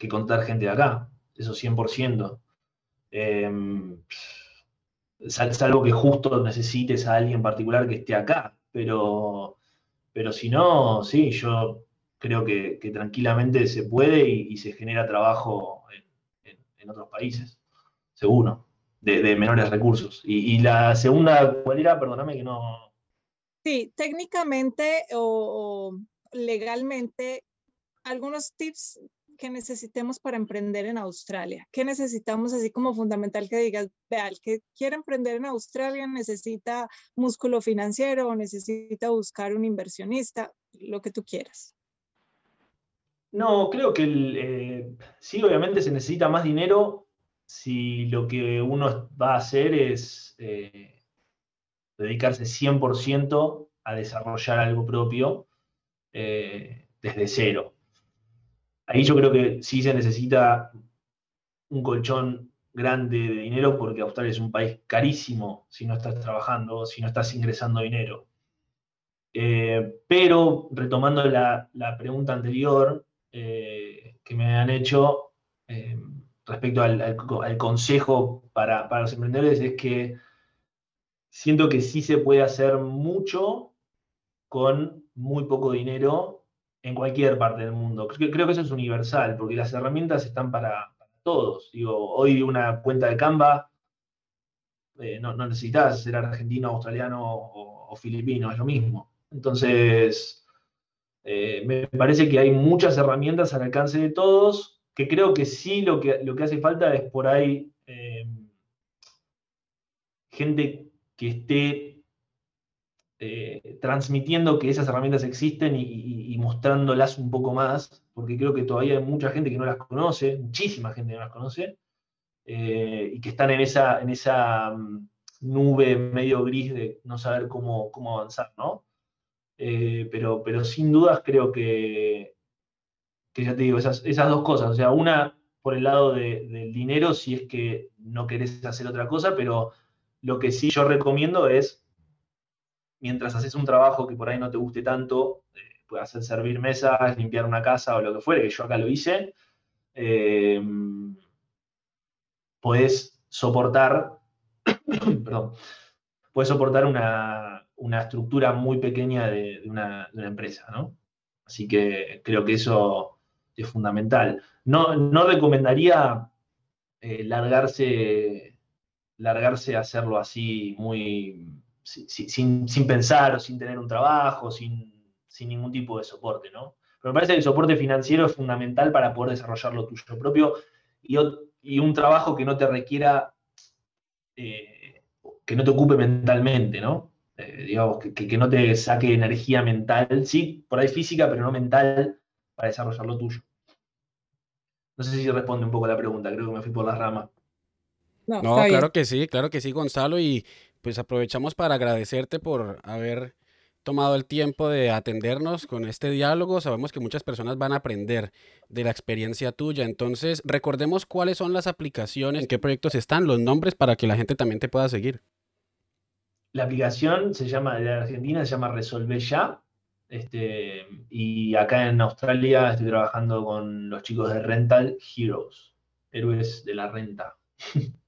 que contratar gente de acá, eso 100%. Em, salvo que justo necesites a alguien particular que esté acá, pero, pero si no, sí, yo creo que, tranquilamente se puede y, se genera trabajo en, otros países, seguro, de, menores recursos. Y, la segunda, ¿cuál era? Perdóname que no... Sí, técnicamente o, legalmente, algunos tips que necesitemos para emprender en Australia? ¿Qué necesitamos así como fundamental que digas, vea, el que quiere emprender en Australia necesita músculo financiero o necesita buscar un inversionista, lo que tú quieras? No, creo que eh, sí, obviamente se necesita más dinero si lo que uno va a hacer es eh, dedicarse 100% a desarrollar algo propio eh, desde cero. Ahí yo creo que sí se necesita un colchón grande de dinero porque Australia es un país carísimo si no estás trabajando, si no estás ingresando dinero. pero retomando la pregunta anterior, eh, que me han hecho eh, respecto al, consejo para, los emprendedores es que siento que sí se puede hacer mucho con muy poco dinero en cualquier parte del mundo. Creo, que eso es universal, porque las herramientas están para, todos. Digo, hoy una cuenta de Canva, eh, no, necesitas ser argentino, australiano o, filipino, es lo mismo. Entonces, eh, me parece que hay muchas herramientas al alcance de todos, que creo que sí lo que, lo que hace falta es por ahí eh, gente que esté eh, transmitiendo que esas herramientas existen y, mostrándolas un poco más, porque creo que todavía hay mucha gente que no las conoce, muchísima gente que no las conoce, y que están en esa, en esa mm, nube medio gris de no saber cómo, cómo avanzar, ¿no? Eh, pero, pero sin dudas creo que, que ya te digo, esas, esas dos cosas, o sea, una por el lado del dinero si es que no querés hacer otra cosa, pero lo que sí yo recomiendo es, mientras haces un trabajo que por ahí no te guste tanto, eh, puedes hacer servir mesas, limpiar una casa o lo que fuere, que yo acá lo hice, eh, puedes soportar, perdón, puedes soportar una, una estructura muy pequeña de, una, empresa. Así que creo que eso es fundamental. No, no recomendaría eh, largarse, largarse a hacerlo así muy sin, pensar o sin tener un trabajo, sin, ningún tipo de soporte, ¿no? Pero me parece que el soporte financiero es fundamental para poder desarrollar lo tuyo propio y, un trabajo que no te requiera, eh, que no te ocupe mentalmente, ¿no? Eh, digamos, que, no te saque energía mental, sí, por ahí física, pero no mental, para desarrollar lo tuyo. No sé si responde un poco a la pregunta, creo que me fui por las ramas. No, claro que sí, claro que sí, Gonzalo, y pues aprovechamos para agradecerte por haber tomado el tiempo de atendernos con este diálogo. Sabemos que muchas personas van a aprender de la experiencia tuya. Entonces, recordemos cuáles son las aplicaciones, en qué proyectos están, los nombres para que la gente también te pueda seguir. La aplicación se llama, de Argentina se llama Resolve Ya. Este, y acá en Australia estoy trabajando con los chicos de Rental Heroes, héroes de la renta.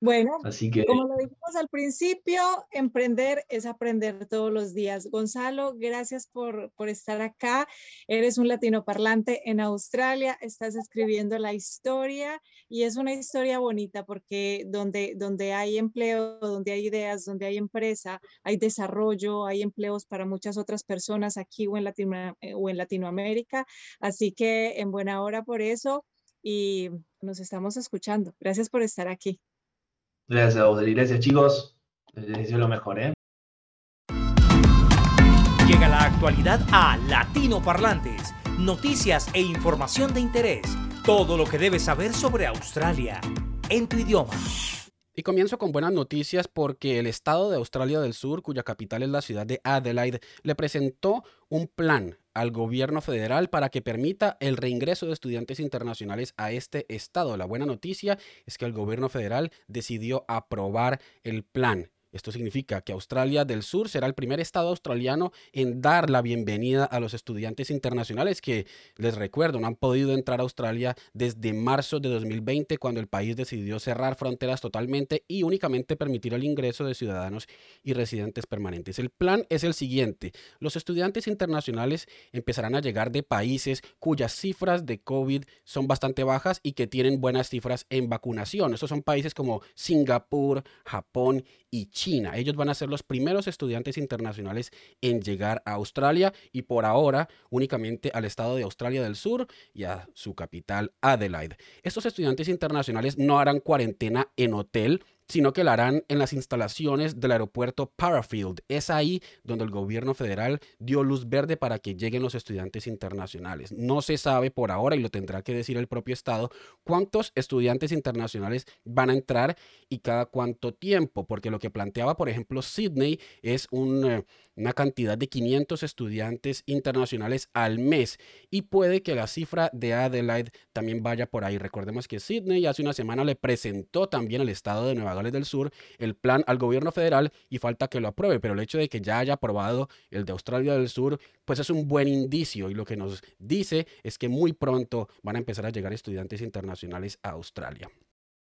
Bueno, Así que, como lo dijimos al principio, emprender es aprender todos los días. Gonzalo, gracias por, por estar acá. Eres un latino parlante en Australia, estás escribiendo la historia y es una historia bonita porque donde, donde hay empleo, donde hay ideas, donde hay empresa, hay desarrollo, hay empleos para muchas otras personas aquí o en, Latino, eh, o en Latinoamérica. Así que en buena hora por eso y nos estamos escuchando. Gracias por estar aquí. Gracias a vos, gracias chicos. Les deseo lo mejor, ¿eh? Llega la actualidad a Latino Parlantes. Noticias e información de interés. Todo lo que debes saber sobre Australia. En tu idioma. Y comienzo con buenas noticias porque el Estado de Australia del Sur, cuya capital es la ciudad de Adelaide, le presentó un plan al gobierno federal para que permita el reingreso de estudiantes internacionales a este estado. La buena noticia es que el gobierno federal decidió aprobar el plan esto significa que Australia del Sur será el primer estado australiano en dar la bienvenida a los estudiantes internacionales que, les recuerdo, no han podido entrar a Australia desde marzo de 2020 cuando el país decidió cerrar fronteras totalmente y únicamente permitir el ingreso de ciudadanos y residentes permanentes. El plan es el siguiente. Los estudiantes internacionales empezarán a llegar de países cuyas cifras de COVID son bastante bajas y que tienen buenas cifras en vacunación. Estos son países como Singapur, Japón y China. Ellos van a ser los primeros estudiantes internacionales en llegar a Australia y por ahora únicamente al estado de Australia del Sur y a su capital Adelaide. Estos estudiantes internacionales no harán cuarentena en hotel, sino que la harán en las instalaciones del aeropuerto Parafield. Es ahí donde el gobierno federal dio luz verde para que lleguen los estudiantes internacionales. No se sabe por ahora, y lo tendrá que decir el propio Estado, cuántos estudiantes internacionales van a entrar y cada cuánto tiempo, porque lo que planteaba, por ejemplo, Sydney es eh, una cantidad de 500 estudiantes internacionales al mes y puede que la cifra de Adelaide también vaya por ahí. Recordemos que Sydney hace una semana le presentó también al estado de Nueva del Sur el plan al gobierno federal y falta que lo apruebe, pero el hecho de que ya haya aprobado el de Australia del Sur, pues es un buen indicio y lo que nos dice es que muy pronto van a empezar a llegar estudiantes internacionales a Australia.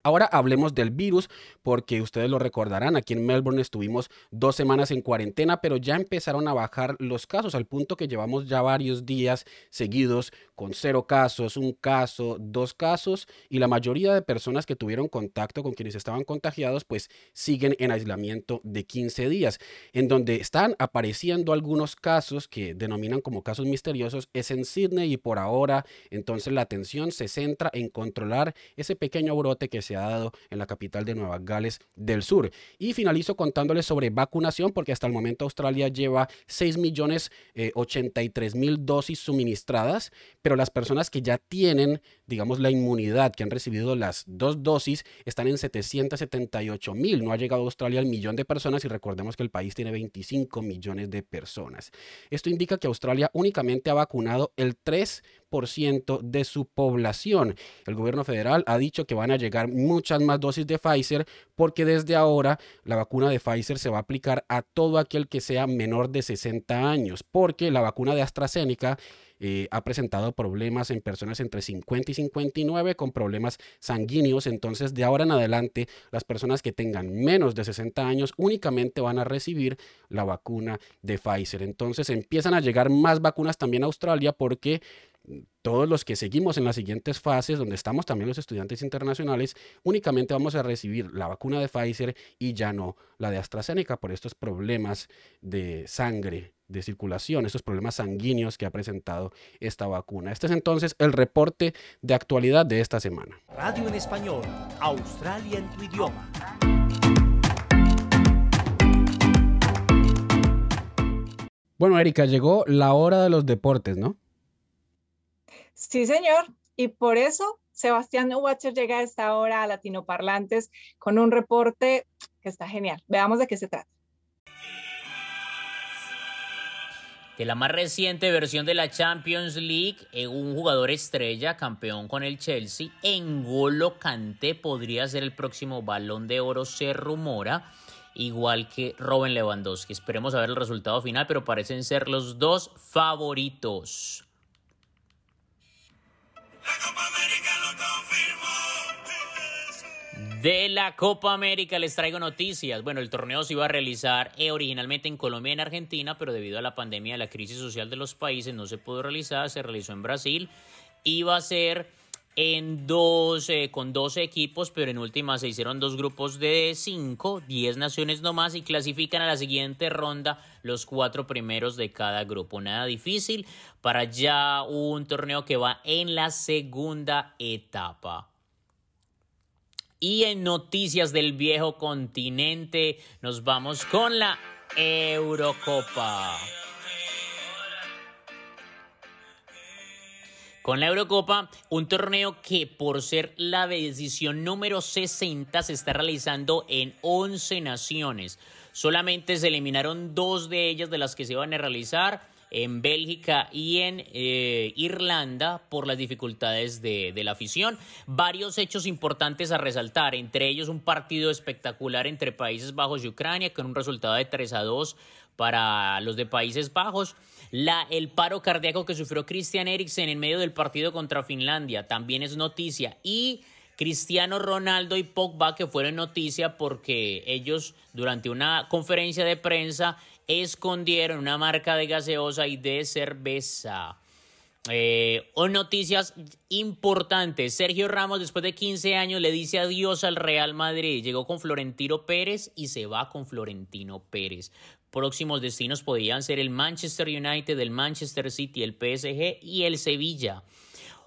Ahora hablemos del virus, porque ustedes lo recordarán, aquí en Melbourne estuvimos dos semanas en cuarentena, pero ya empezaron a bajar los casos al punto que llevamos ya varios días seguidos con cero casos, un caso, dos casos, y la mayoría de personas que tuvieron contacto con quienes estaban contagiados, pues siguen en aislamiento de 15 días. En donde están apareciendo algunos casos que denominan como casos misteriosos es en Sydney y por ahora entonces la atención se centra en controlar ese pequeño brote que se se ha dado en la capital de Nueva Gales del Sur. Y finalizo contándoles sobre vacunación, porque hasta el momento Australia lleva 6 millones eh, mil dosis suministradas, pero las personas que ya tienen, digamos, la inmunidad, que han recibido las dos dosis, están en 778 mil. No ha llegado a Australia el millón de personas y recordemos que el país tiene 25 millones de personas. Esto indica que Australia únicamente ha vacunado el 3 de su población. El gobierno federal ha dicho que van a llegar muchas más dosis de Pfizer porque desde ahora la vacuna de Pfizer se va a aplicar a todo aquel que sea menor de 60 años, porque la vacuna de AstraZeneca eh, ha presentado problemas en personas entre 50 y 59 con problemas sanguíneos. Entonces, de ahora en adelante, las personas que tengan menos de 60 años únicamente van a recibir la vacuna de Pfizer. Entonces, empiezan a llegar más vacunas también a Australia porque todos los que seguimos en las siguientes fases, donde estamos también los estudiantes internacionales, únicamente vamos a recibir la vacuna de Pfizer y ya no la de AstraZeneca por estos problemas de sangre, de circulación, estos problemas sanguíneos que ha presentado esta vacuna. Este es entonces el reporte de actualidad de esta semana. Radio en español, Australia en tu idioma. Bueno, Erika, llegó la hora de los deportes, ¿no? Sí, señor. Y por eso Sebastián Watcher llega a esta hora a Latinoparlantes con un reporte que está genial. Veamos de qué se trata. De la más reciente versión de la Champions League, eh, un jugador estrella, campeón con el Chelsea, Engolo Kanté podría ser el próximo balón de oro, se rumora, igual que Robin Lewandowski. Esperemos a ver el resultado final, pero parecen ser los dos favoritos. De la Copa América les traigo noticias. Bueno, el torneo se iba a realizar eh, originalmente en Colombia y en Argentina, pero debido a la pandemia y la crisis social de los países no se pudo realizar, se realizó en Brasil. Iba a ser en dos, eh, con 12 equipos, pero en última se hicieron dos grupos de 5, 10 naciones nomás y clasifican a la siguiente ronda los cuatro primeros de cada grupo. Nada difícil para ya un torneo que va en la segunda etapa. Y en noticias del viejo continente nos vamos con la Eurocopa. con la Eurocopa, un torneo que por ser la decisión número 60 se está realizando en 11 naciones. Solamente se eliminaron dos de ellas de las que se iban a realizar en Bélgica y en eh, Irlanda por las dificultades de, la afición. Varios hechos importantes a resaltar, entre ellos un partido espectacular entre Países Bajos y Ucrania con un resultado de 3 a 2 para los de Países Bajos. La, el paro cardíaco que sufrió Christian Eriksen en medio del partido contra Finlandia también es noticia. Y Cristiano Ronaldo y Pogba que fueron noticia porque ellos durante una conferencia de prensa escondieron una marca de gaseosa y de cerveza. Eh, o noticias importantes. Sergio Ramos, después de 15 años, le dice adiós al Real Madrid. Llegó con Florentino Pérez y se va con Florentino Pérez. Próximos destinos podrían ser el Manchester United, el Manchester City, el PSG y el Sevilla.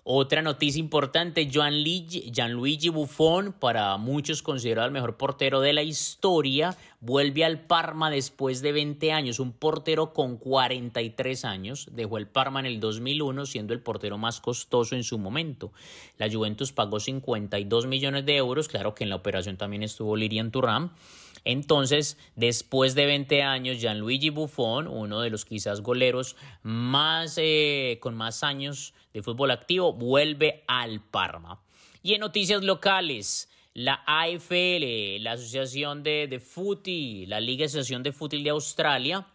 Otra noticia importante, Gianluigi Buffon, para muchos considerado el mejor portero de la historia, vuelve al Parma después de 20 años, un portero con 43 años, dejó el Parma en el 2001 siendo el portero más costoso en su momento. La Juventus pagó 52 millones de euros, claro que en la operación también estuvo Lirian Turam. Entonces, después de 20 años, Gianluigi Buffon, uno de los quizás goleros más, eh, con más años de fútbol activo, vuelve al Parma. Y en noticias locales, la AFL, la Asociación de, de Footy, la Liga Asociación de Fútbol de Australia,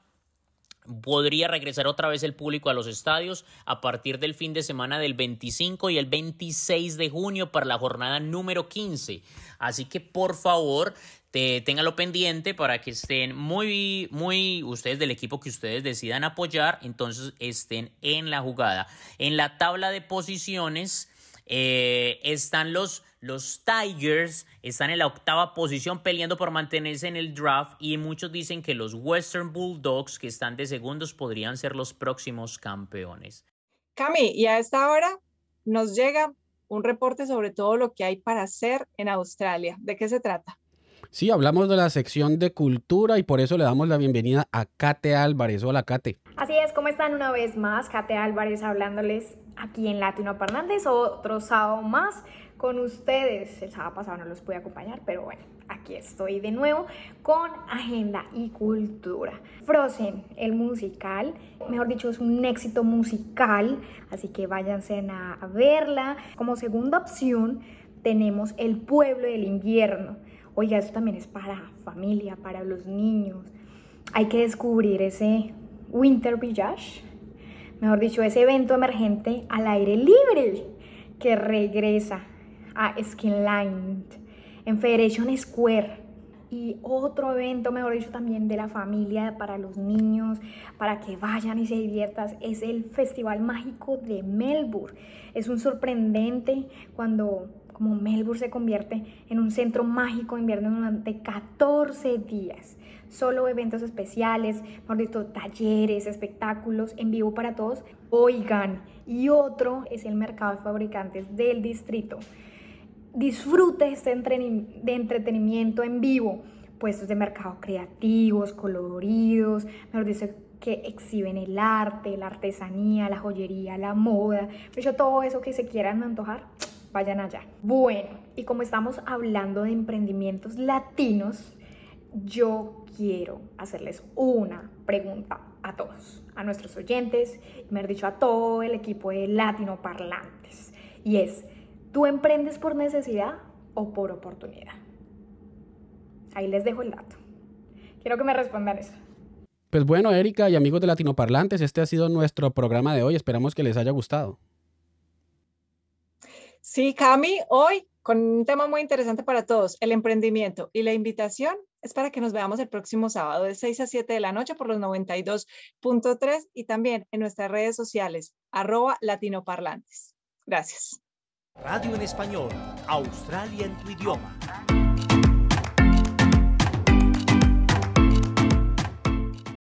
podría regresar otra vez el público a los estadios a partir del fin de semana del 25 y el 26 de junio para la jornada número 15. Así que por favor, te, téngalo pendiente para que estén muy, muy, ustedes del equipo que ustedes decidan apoyar, entonces estén en la jugada. En la tabla de posiciones eh, están los, los Tigers, están en la octava posición peleando por mantenerse en el draft y muchos dicen que los Western Bulldogs, que están de segundos, podrían ser los próximos campeones. Cami, y a esta hora nos llega un reporte sobre todo lo que hay para hacer en Australia. ¿De qué se trata? Sí, hablamos de la sección de cultura y por eso le damos la bienvenida a Kate Álvarez. Hola, Kate. Así es, ¿cómo están una vez más? Kate Álvarez hablándoles aquí en Latino Parlantes, otro sábado más con ustedes. El sábado pasado no los pude acompañar, pero bueno, aquí estoy de nuevo con agenda y cultura. Frozen, el musical, mejor dicho, es un éxito musical, así que váyanse a verla. Como segunda opción tenemos El pueblo del invierno Oiga, eso también es para familia, para los niños. Hay que descubrir ese Winter Village, mejor dicho, ese evento emergente al aire libre que regresa a Skinline en Federation Square. Y otro evento, mejor dicho, también de la familia para los niños, para que vayan y se diviertan, es el Festival Mágico de Melbourne. Es un sorprendente cuando como Melbourne se convierte en un centro mágico de invierno durante 14 días. Solo eventos especiales, por dicho, talleres, espectáculos en vivo para todos. Oigan, y otro es el mercado de fabricantes del distrito. Disfrute este de entretenimiento en vivo, puestos de mercado creativos, coloridos, mejor dicho, que exhiben el arte, la artesanía, la joyería, la moda, de hecho todo eso que se quieran antojar vayan allá. Bueno, y como estamos hablando de emprendimientos latinos, yo quiero hacerles una pregunta a todos, a nuestros oyentes, y me he dicho a todo el equipo de Latino Parlantes. Y es, ¿tú emprendes por necesidad o por oportunidad? Ahí les dejo el dato. Quiero que me respondan eso. Pues bueno, Erika y amigos de Latino Parlantes, este ha sido nuestro programa de hoy. Esperamos que les haya gustado. Sí, Cami, hoy con un tema muy interesante para todos, el emprendimiento. Y la invitación es para que nos veamos el próximo sábado de 6 a 7 de la noche por los 92.3 y también en nuestras redes sociales, arroba latinoparlantes. Gracias. Radio en español, Australia en tu idioma.